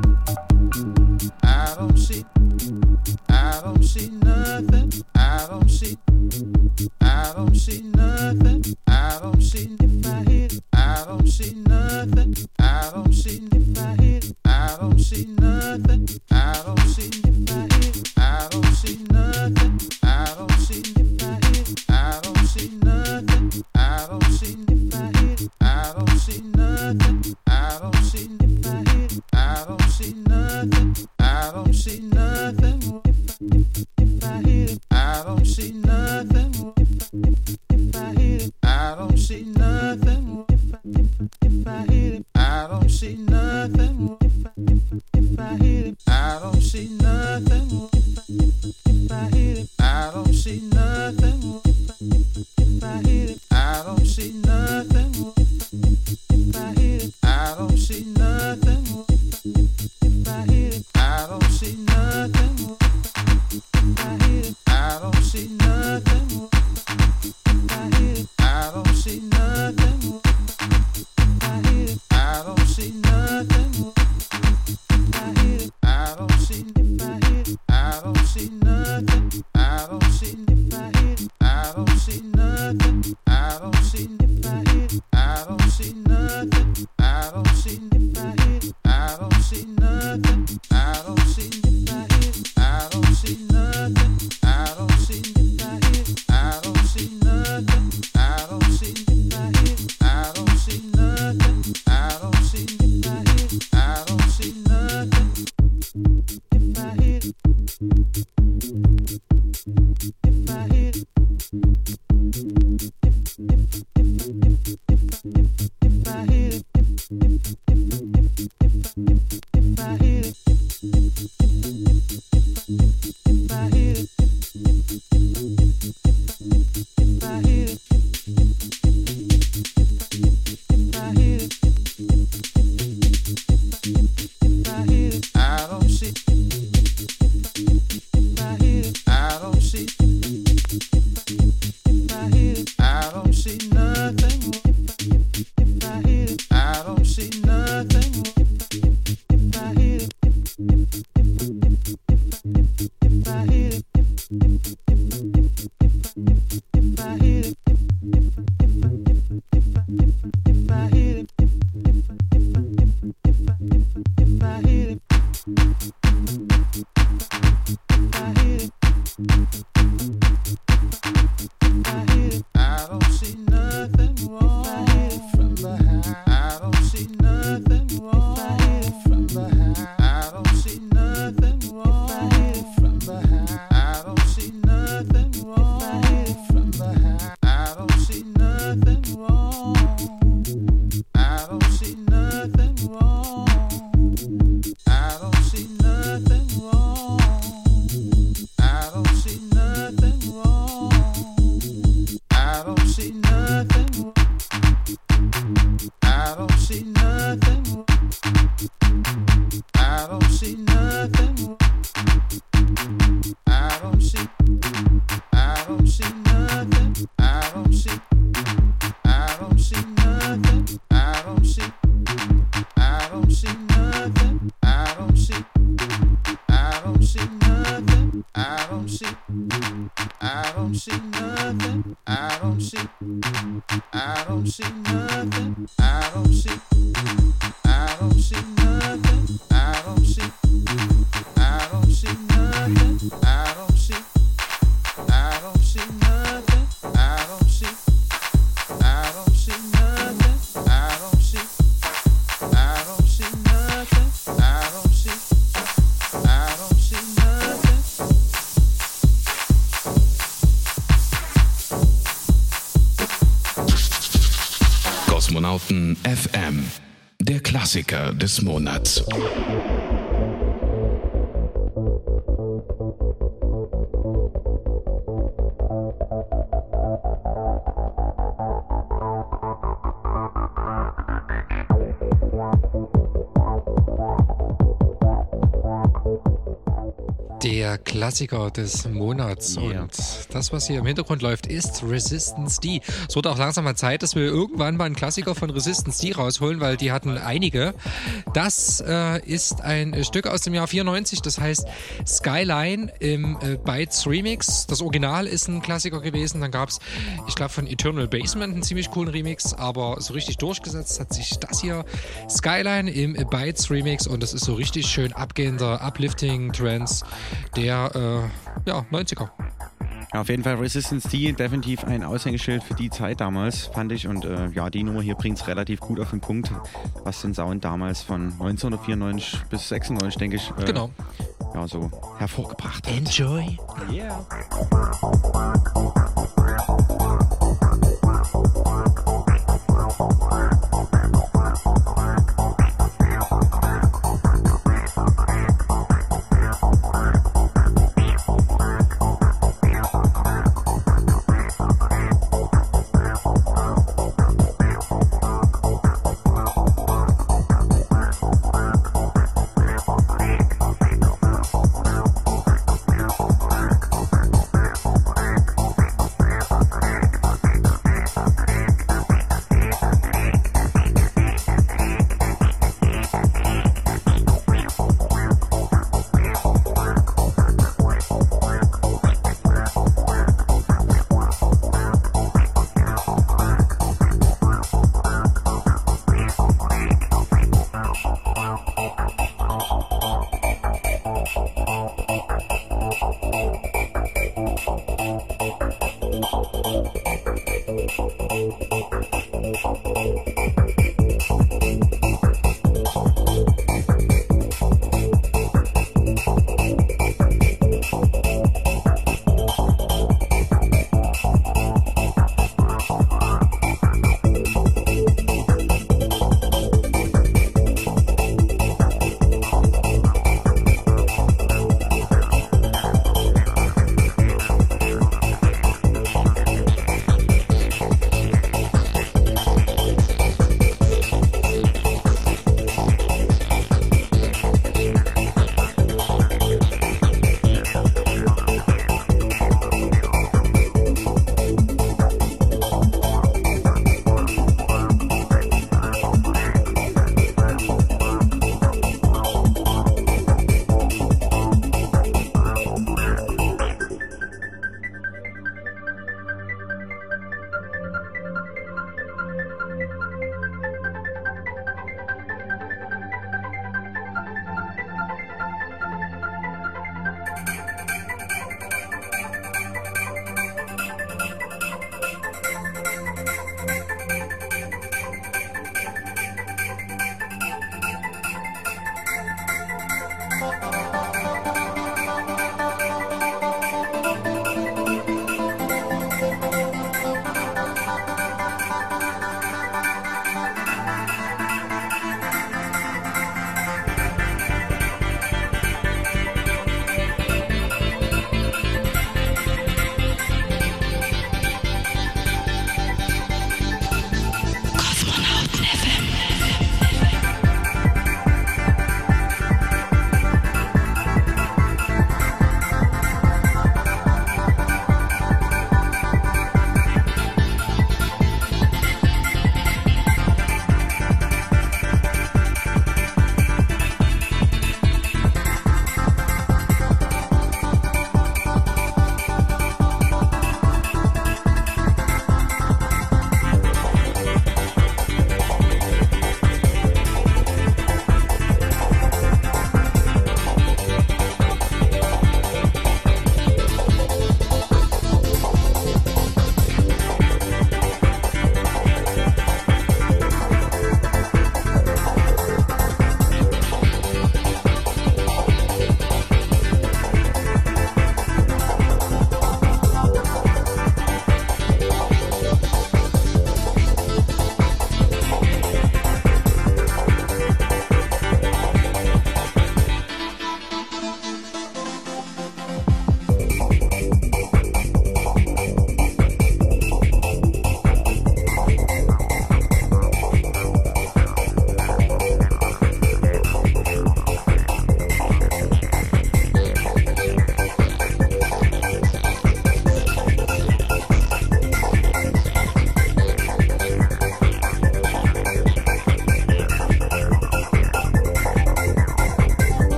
Des Monats. Klassiker des Monats. Yeah. Und das, was hier im Hintergrund läuft, ist Resistance D. Es wurde auch langsam mal Zeit, dass wir irgendwann mal einen Klassiker von Resistance D rausholen, weil die hatten einige. Das äh, ist ein Stück aus dem Jahr 94, das heißt Skyline im äh, Bytes Remix. Das Original ist ein Klassiker gewesen. Dann gab es, ich glaube, von Eternal Basement einen ziemlich coolen Remix, aber so richtig durchgesetzt hat sich das hier Skyline im Bytes Remix und das ist so richtig schön abgehender Uplifting Trance der ja, 90er. Ja, auf jeden Fall Resistance D, definitiv ein Aushängeschild für die Zeit damals, fand ich. Und äh, ja, die Nummer hier bringt es relativ gut auf den Punkt, was den Sound damals von 1994 bis 96, denke ich, äh, Genau. ja, so hervorgebracht hat. Enjoy. Yeah.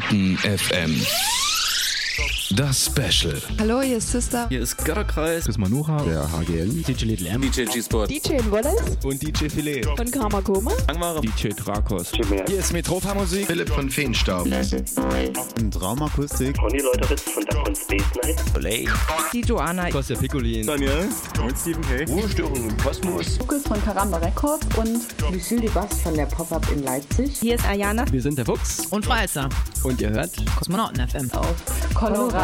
Arten FM. Das Special. Hallo, hier ist Sister. Hier ist Götterkreis. Das ist Manucha. Der HGL. DJ Little M. DJ G-Sport. DJ Wallace. Und DJ Filet. Von Karma Koma. Angmare. DJ Drakos. Hier ist Metropa Musik. Philipp von Feenstaub. Traumakustik. Conny Leuteritz von Duck und Space Night. Play. Die Joanna. Kostja Piccolin. Daniel. Und Stephen K. Ruhestörung im Kosmos. Lukas von Karamba Records und Lucille Bass von der Pop-Up in Leipzig. Hier ist Ayana. Wir sind der Fuchs. Und Freizer. Und ihr hört Kosmonauten FM. Auf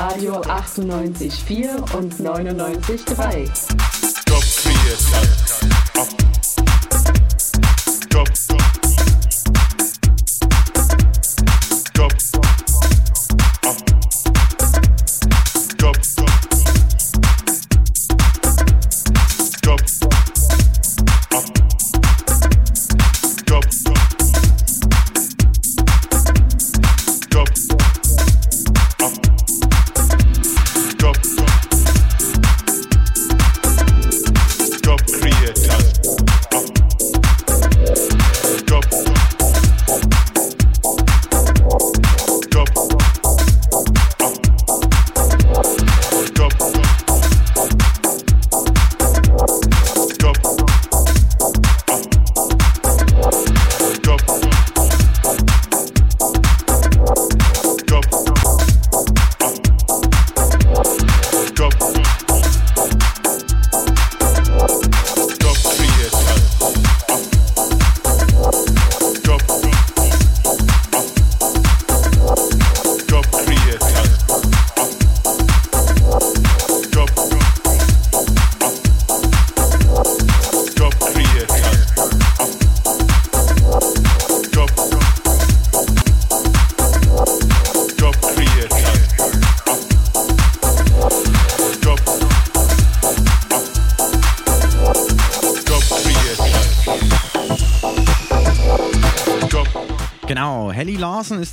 Coloradio 98,4 und 99,3.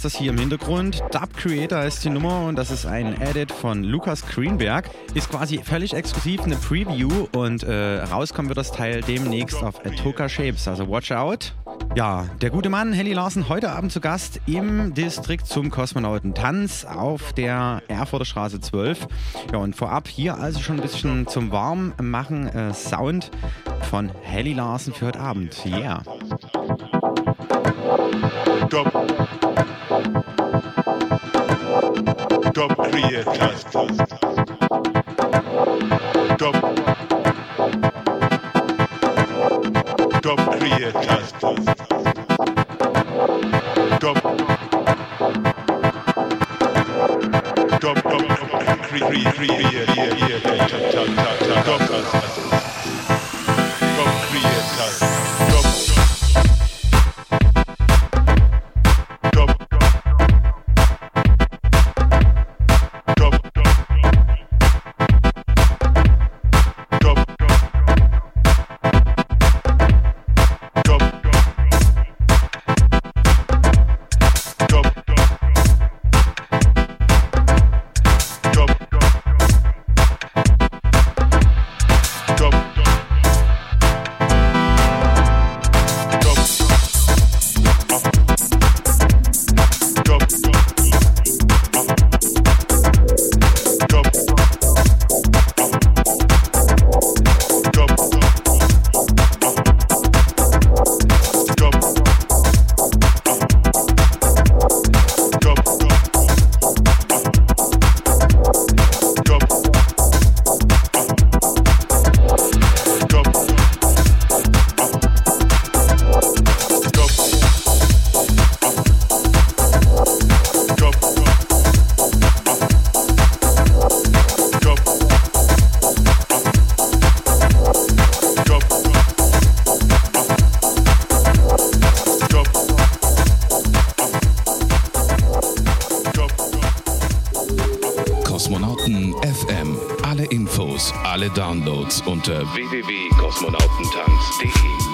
Das hier im Hintergrund. Dub Creator ist die Nummer und das ist ein Edit von Lukas Greenberg. Ist quasi völlig exklusiv eine Preview und äh, rauskommen wird das Teil demnächst auf Atoka Shapes, also watch out. Ja, der gute Mann Helly Larsen heute Abend zu Gast im Distrikt zum Kosmonautentanz auf der Erfurter Straße 12. Ja, und vorab hier also schon ein bisschen zum Warmmachen äh, Sound von Helly Larsen für heute Abend. Yeah. you, just. Unter www.kosmonautentanz.de.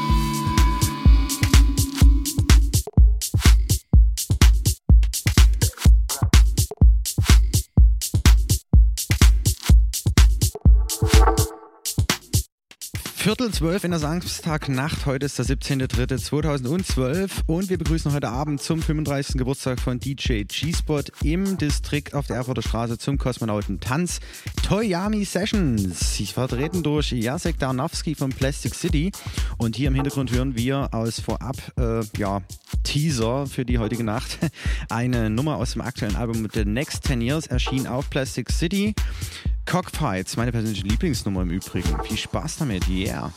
Viertel zwölf in der Samstagnacht. Heute ist der 17.03.2012 und wir begrüßen heute Abend zum 35. Geburtstag von DJ G-Spot im Distrikt auf der Erfurter Straße zum Kosmonautentanz Toyami Sessions. Vertreten durch Jacek Darnowski von Plastic City und hier im Hintergrund hören wir aus vorab äh, ja, Teaser für die heutige Nacht eine Nummer aus dem aktuellen Album The Next 10 Years erschien auf Plastic City. Cockfights, meine persönliche Lieblingsnummer im Übrigen. Viel Spaß damit, yeah.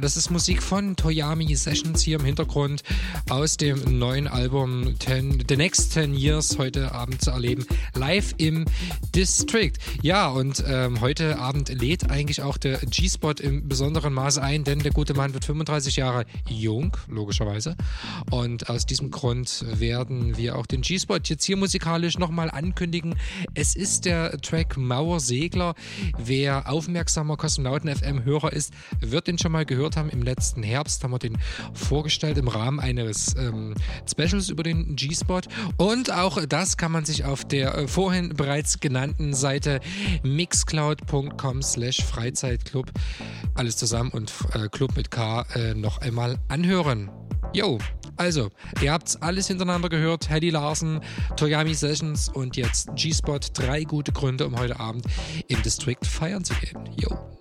Das ist Musik von Toyami Sessions hier im Hintergrund aus dem neuen Album Ten, The Next 10 Years heute Abend zu erleben, live im District. Ja, und ähm, heute Abend lädt eigentlich auch der G-Spot im besonderen Maße ein, denn der gute Mann wird 35 Jahre jung, logischerweise. Und aus diesem Grund werden wir auch den G-Spot jetzt hier musikalisch nochmal ankündigen. Es ist der Track Mauersegler. Wer aufmerksamer Kosmonauten FM-Hörer ist, wird den schon mal gehört haben. Im letzten Herbst haben wir den vorgestellt im Rahmen eines ähm, Specials über den G-Spot. Und auch das kann man sich auf der äh, vorhin bereits genannten Seite mixcloud.com slash Freizeitclub alles zusammen und äh, Club mit K äh, noch einmal anhören. Jo, also, ihr habt's alles hintereinander gehört. Hedy Larsen, Toyami Sessions und jetzt G-Spot. Drei gute Gründe, um heute Abend im District feiern zu gehen. Jo.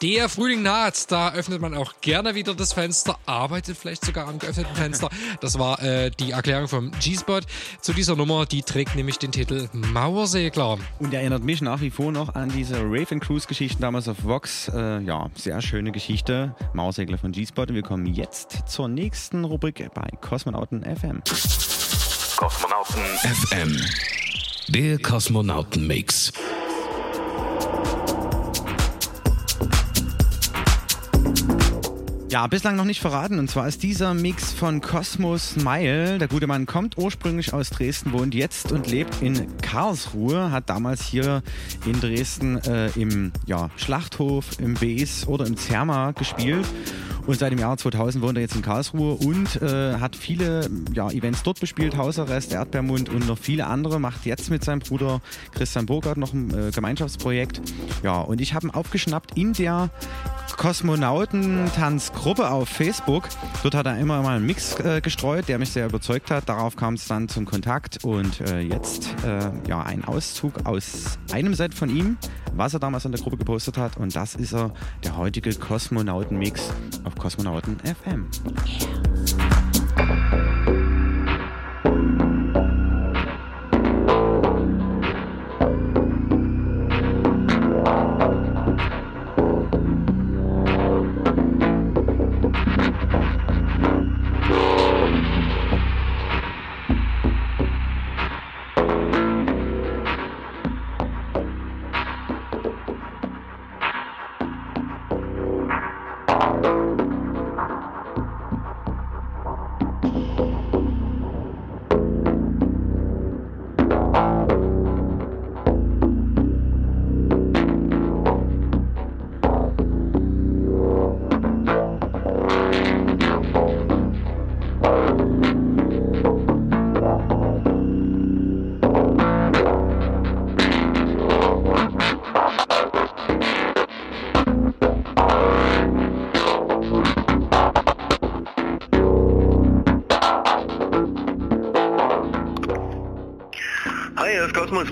Der Frühling naht, da öffnet man auch gerne wieder das Fenster, arbeitet vielleicht sogar am geöffneten Fenster. Das war äh, die Erklärung vom G-Spot zu dieser Nummer, die trägt nämlich den Titel Mauersegler. Und erinnert mich nach wie vor noch an diese Raven Cruise Geschichten damals auf Vox. Äh, ja, sehr schöne Geschichte. Mauersegler von G-Spot. Und wir kommen jetzt zur nächsten Rubrik bei Kosmonauten FM. Kosmonauten FM. Der Kosmonauten-Mix. Ja, bislang noch nicht verraten. Und zwar ist dieser Mix von Cosmos Mile. Der gute Mann kommt ursprünglich aus Dresden, wohnt jetzt und lebt in Karlsruhe. Hat damals hier in Dresden äh, im ja, Schlachthof, im Bes oder im Zerma gespielt. Und seit dem Jahr 2000 wohnt er jetzt in Karlsruhe und äh, hat viele ja, Events dort bespielt, Hausarrest, Erdbeermund und noch viele andere. Macht jetzt mit seinem Bruder Christian Burkhardt noch ein äh, Gemeinschaftsprojekt. Ja, und ich habe ihn aufgeschnappt in der Kosmonautentanzgruppe auf Facebook. Dort hat er immer mal einen Mix äh, gestreut, der mich sehr überzeugt hat. Darauf kam es dann zum Kontakt und äh, jetzt äh, ja ein Auszug aus einem Set von ihm, was er damals in der Gruppe gepostet hat. Und das ist er, der heutige Kosmonauten-Mix auf Kosmonauten FM. Hi,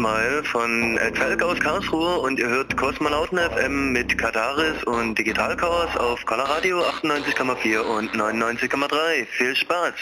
Mal von Zelk aus Karlsruhe und ihr hört Kosmonauten FM mit Kataris und Digital Chaos auf Color Radio 98,4 und 99,3. Viel Spaß!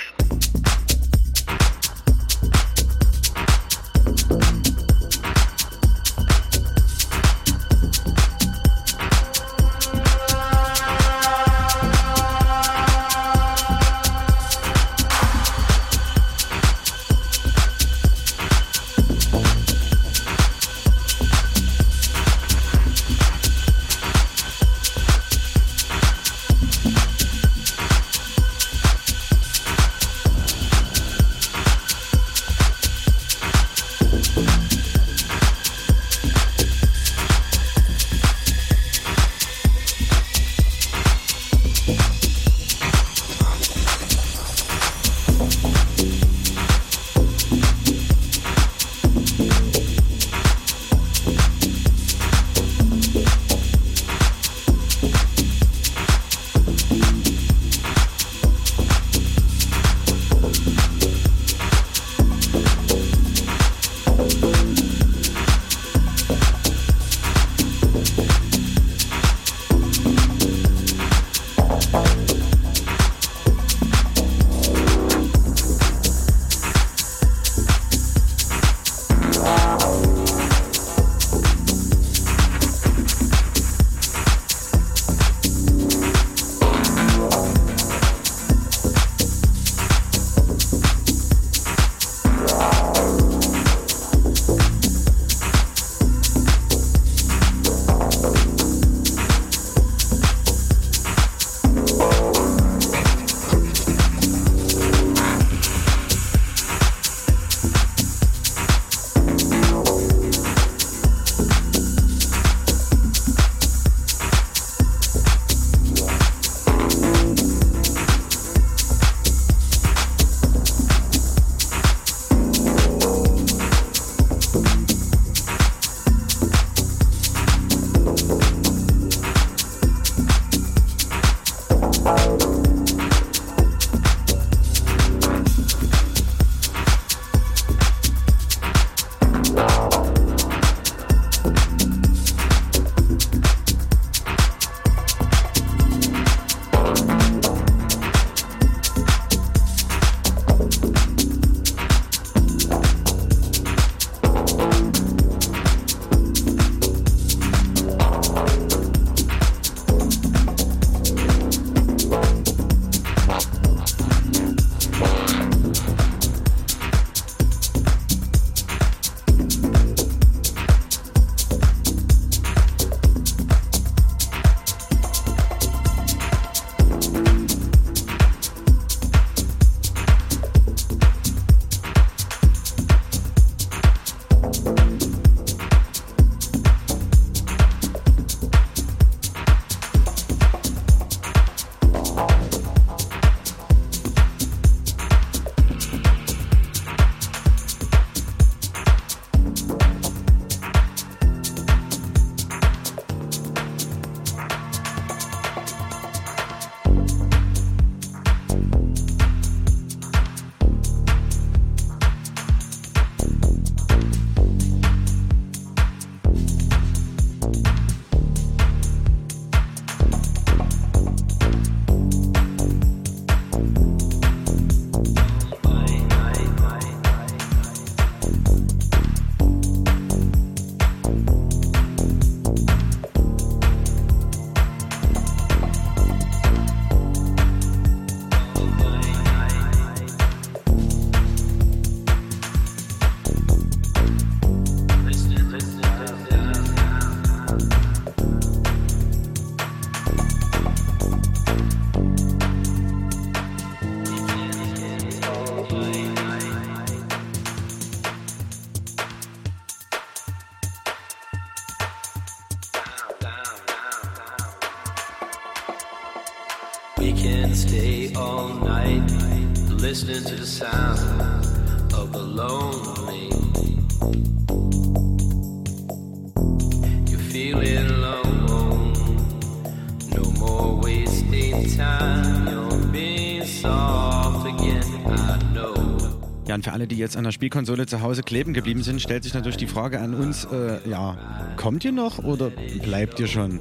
Für alle, die jetzt an der Spielkonsole zu Hause kleben geblieben sind, stellt sich natürlich die Frage an uns, äh, ja, kommt ihr noch oder bleibt ihr schon?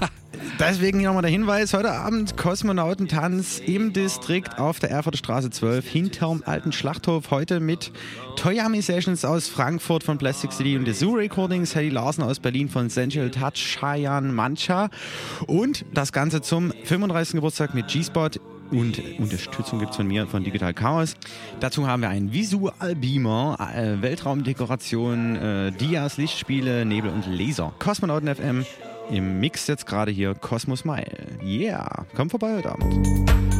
Deswegen hier nochmal der Hinweis, heute Abend Kosmonautentanz im Distrikt auf der Erfurter Straße 12 hinterm alten Schlachthof. Heute mit Toyami Sessions aus Frankfurt von Plastic City und The Zoo Recordings, Hedy Larsen aus Berlin von Sensual Touch, Cheyenne Mancha und das Ganze zum 35. Geburtstag mit G-Spot und Unterstützung gibt es von mir, von Digital Chaos. Dazu haben wir einen Visual-Beamer, äh, Weltraumdekoration, äh, Dias, Lichtspiele, Nebel und Laser. Kosmonauten FM im Mix jetzt gerade hier Cosmos Mile. Yeah, komm vorbei heute Abend.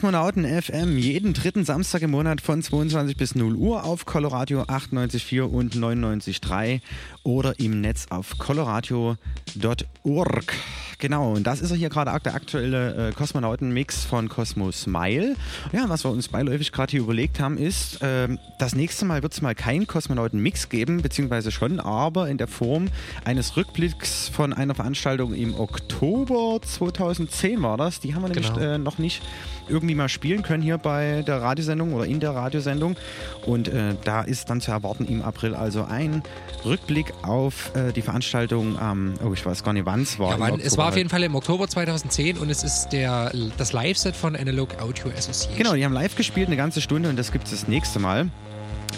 Kosmonauten FM jeden dritten Samstag im Monat von 22 bis 0 Uhr auf Coloradio 98.4 und 99.3 oder im Netz auf coloradio.org. Genau, und das ist ja hier gerade der aktuelle äh, Kosmonauten-Mix von Cosmo Smile. Ja, was wir uns beiläufig gerade hier überlegt haben, ist, äh, das nächste Mal wird es mal keinen Kosmonauten-Mix geben, beziehungsweise schon, aber in der Form eines Rückblicks von einer Veranstaltung im Oktober 2010 war das. Die haben wir nämlich Genau. äh, noch nicht irgendwie mal spielen können hier bei der Radiosendung oder in der Radiosendung. Und äh, da ist dann zu erwarten im April also ein Rückblick auf äh, die Veranstaltung am, oh ich weiß gar nicht wann es war. Ja, wann, es war auf jeden Fall im Oktober 2010 und es ist der, das Live-Set von Analog Audio Association. Genau, die haben live gespielt eine ganze Stunde und das gibt es das nächste Mal.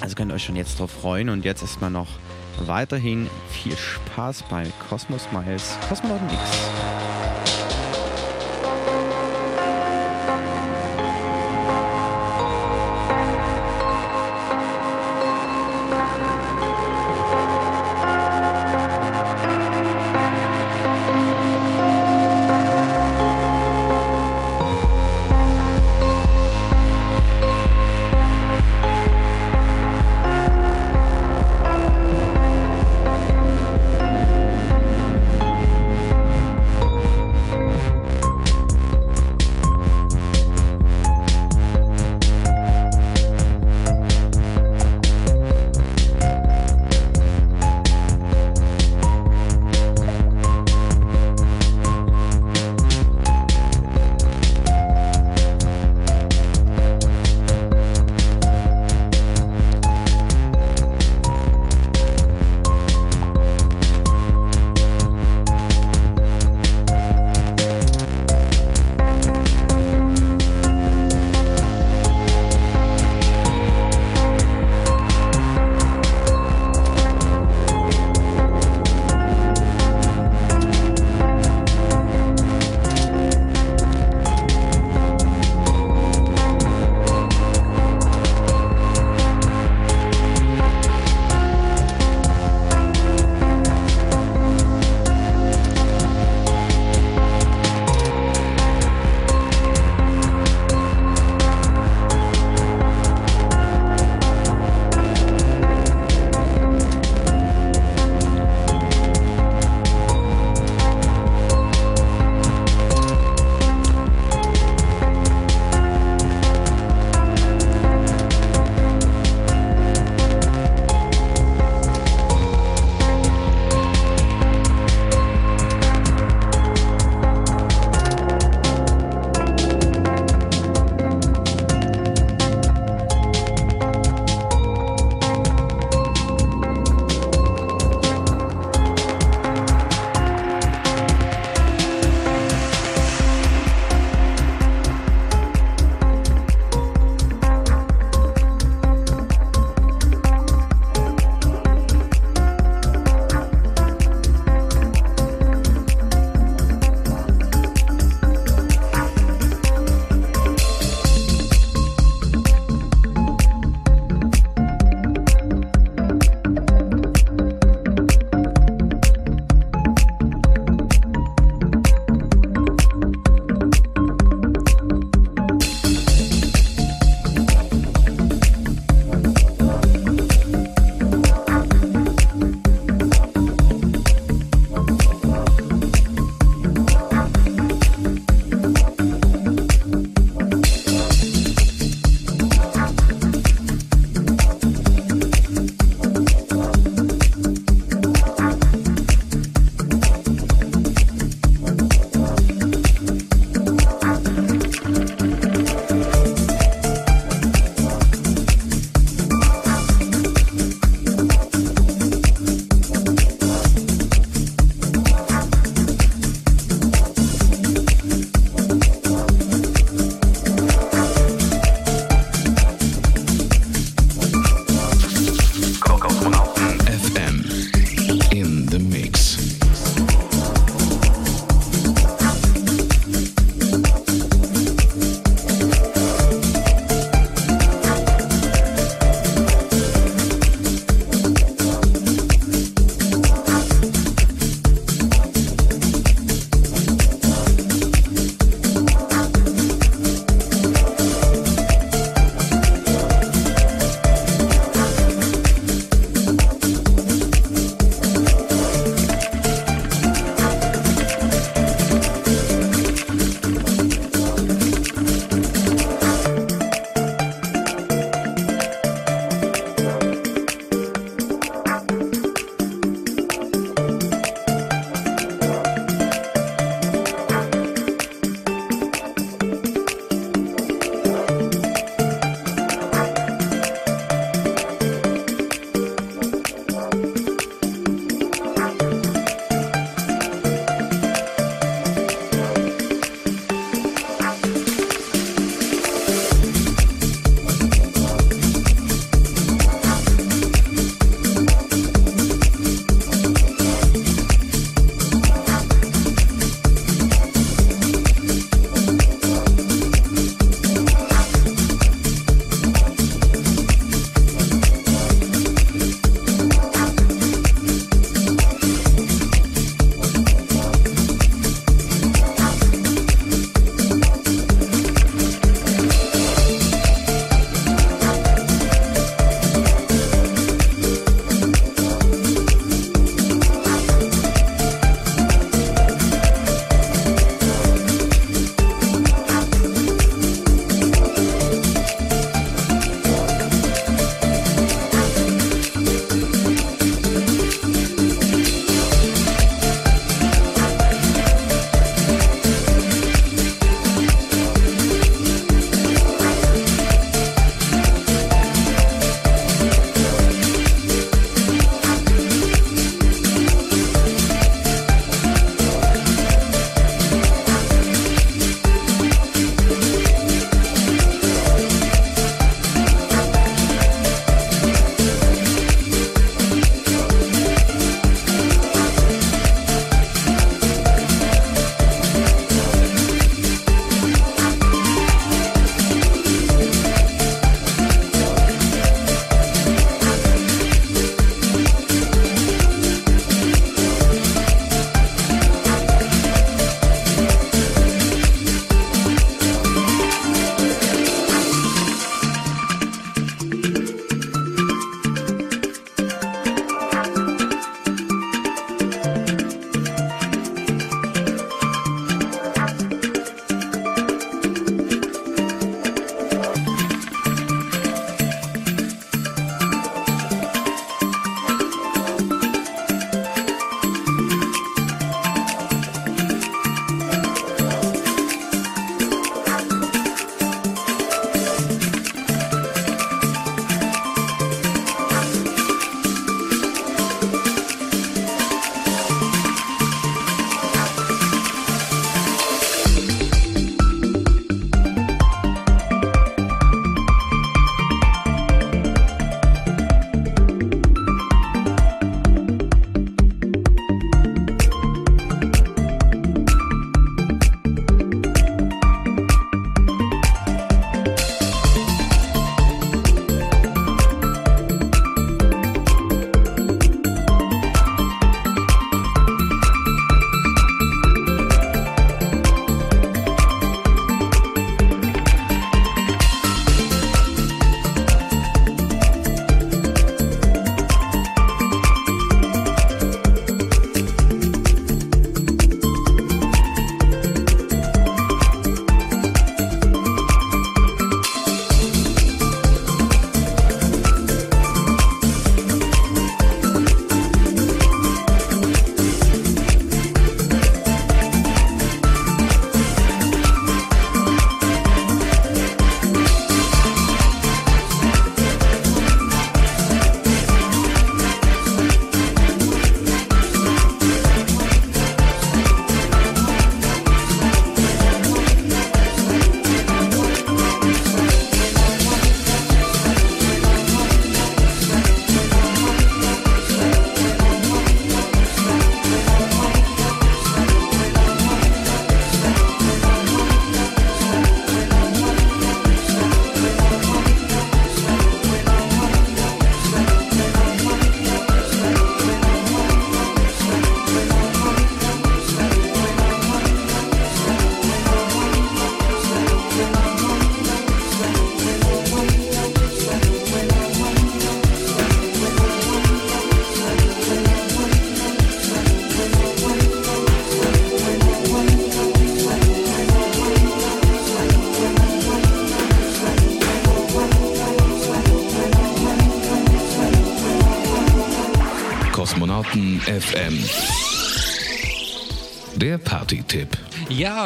Also könnt ihr euch schon jetzt drauf freuen und jetzt erstmal noch weiterhin viel Spaß bei Cosmos Miles Kosmonauten X.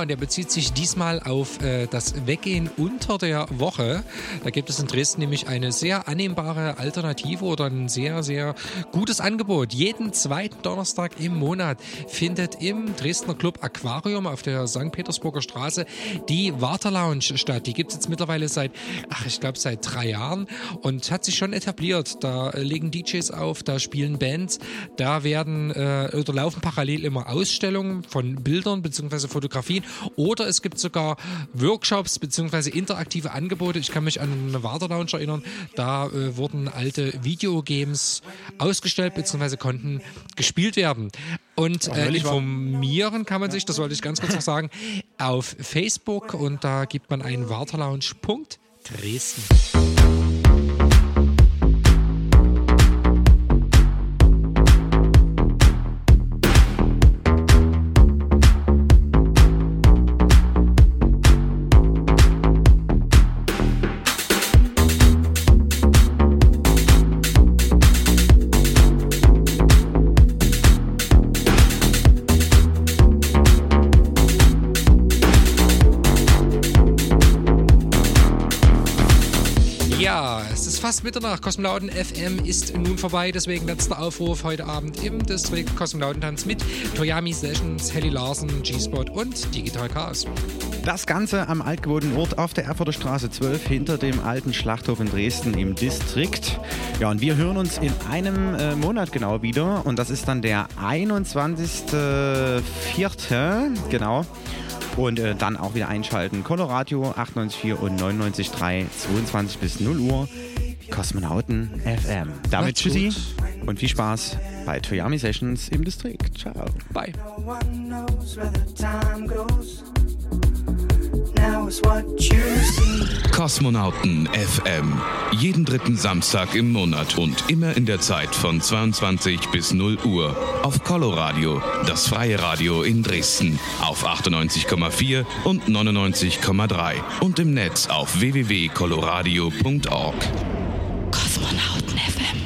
Und der bezieht sich diesmal auf äh, das Weggehen unter der Woche. Da gibt es in Dresden nämlich eine sehr annehmbare Alternative oder ein sehr, sehr gutes Angebot. Jeden zweiten Donnerstag im Monat findet im Dresdner Club Aquarium auf der St. Petersburger Straße die Wartelounge statt. Die gibt es jetzt mittlerweile seit, ach, ich glaube, seit drei Jahren und hat sich schon etabliert. Da legen DJs auf, da spielen Bands, da werden äh, oder laufen parallel immer Ausstellungen von Bildern bzw. Fotografien oder es gibt sogar Workshops bzw. interaktive Angebote. Ich kann mich an eine Wartelounge erinnern, da äh, wurden alte Videogames ausgestellt bzw. konnten gespielt werden. Und äh, informieren kann man sich, das wollte ich ganz kurz noch sagen, auf Facebook und da gibt man einen Wartelounge.Dresden. fast Mitternacht. Kosmonauten FM ist nun vorbei, deswegen letzter Aufruf heute Abend im Distrikt Kosmonautentanz mit Toyami Sessions, Helly Larsen, G-Spot und Digital Chaos. Das Ganze am altgewohnten Ort auf der Erfurter Straße 12 hinter dem alten Schlachthof in Dresden im Distrikt. Ja, und wir hören uns in einem äh, Monat genau wieder und das ist dann der 21.04. Genau. Und äh, dann auch wieder einschalten. Coloradio 98.4 und 99.3, 22 bis 0 Uhr. Kosmonauten FM. Damit Macht's tschüssi gut. und viel Spaß bei Toyami Sessions im Distrikt. Ciao. Bye. No one knows where the time goes. Now is what you see. Kosmonauten FM. Jeden dritten Samstag im Monat und immer in der Zeit von 22 bis 0 Uhr. Auf Coloradio, das freie Radio in Dresden. Auf 98,4 und 99,3. Und im Netz auf www.coloradio.org. Kosmonauten FM.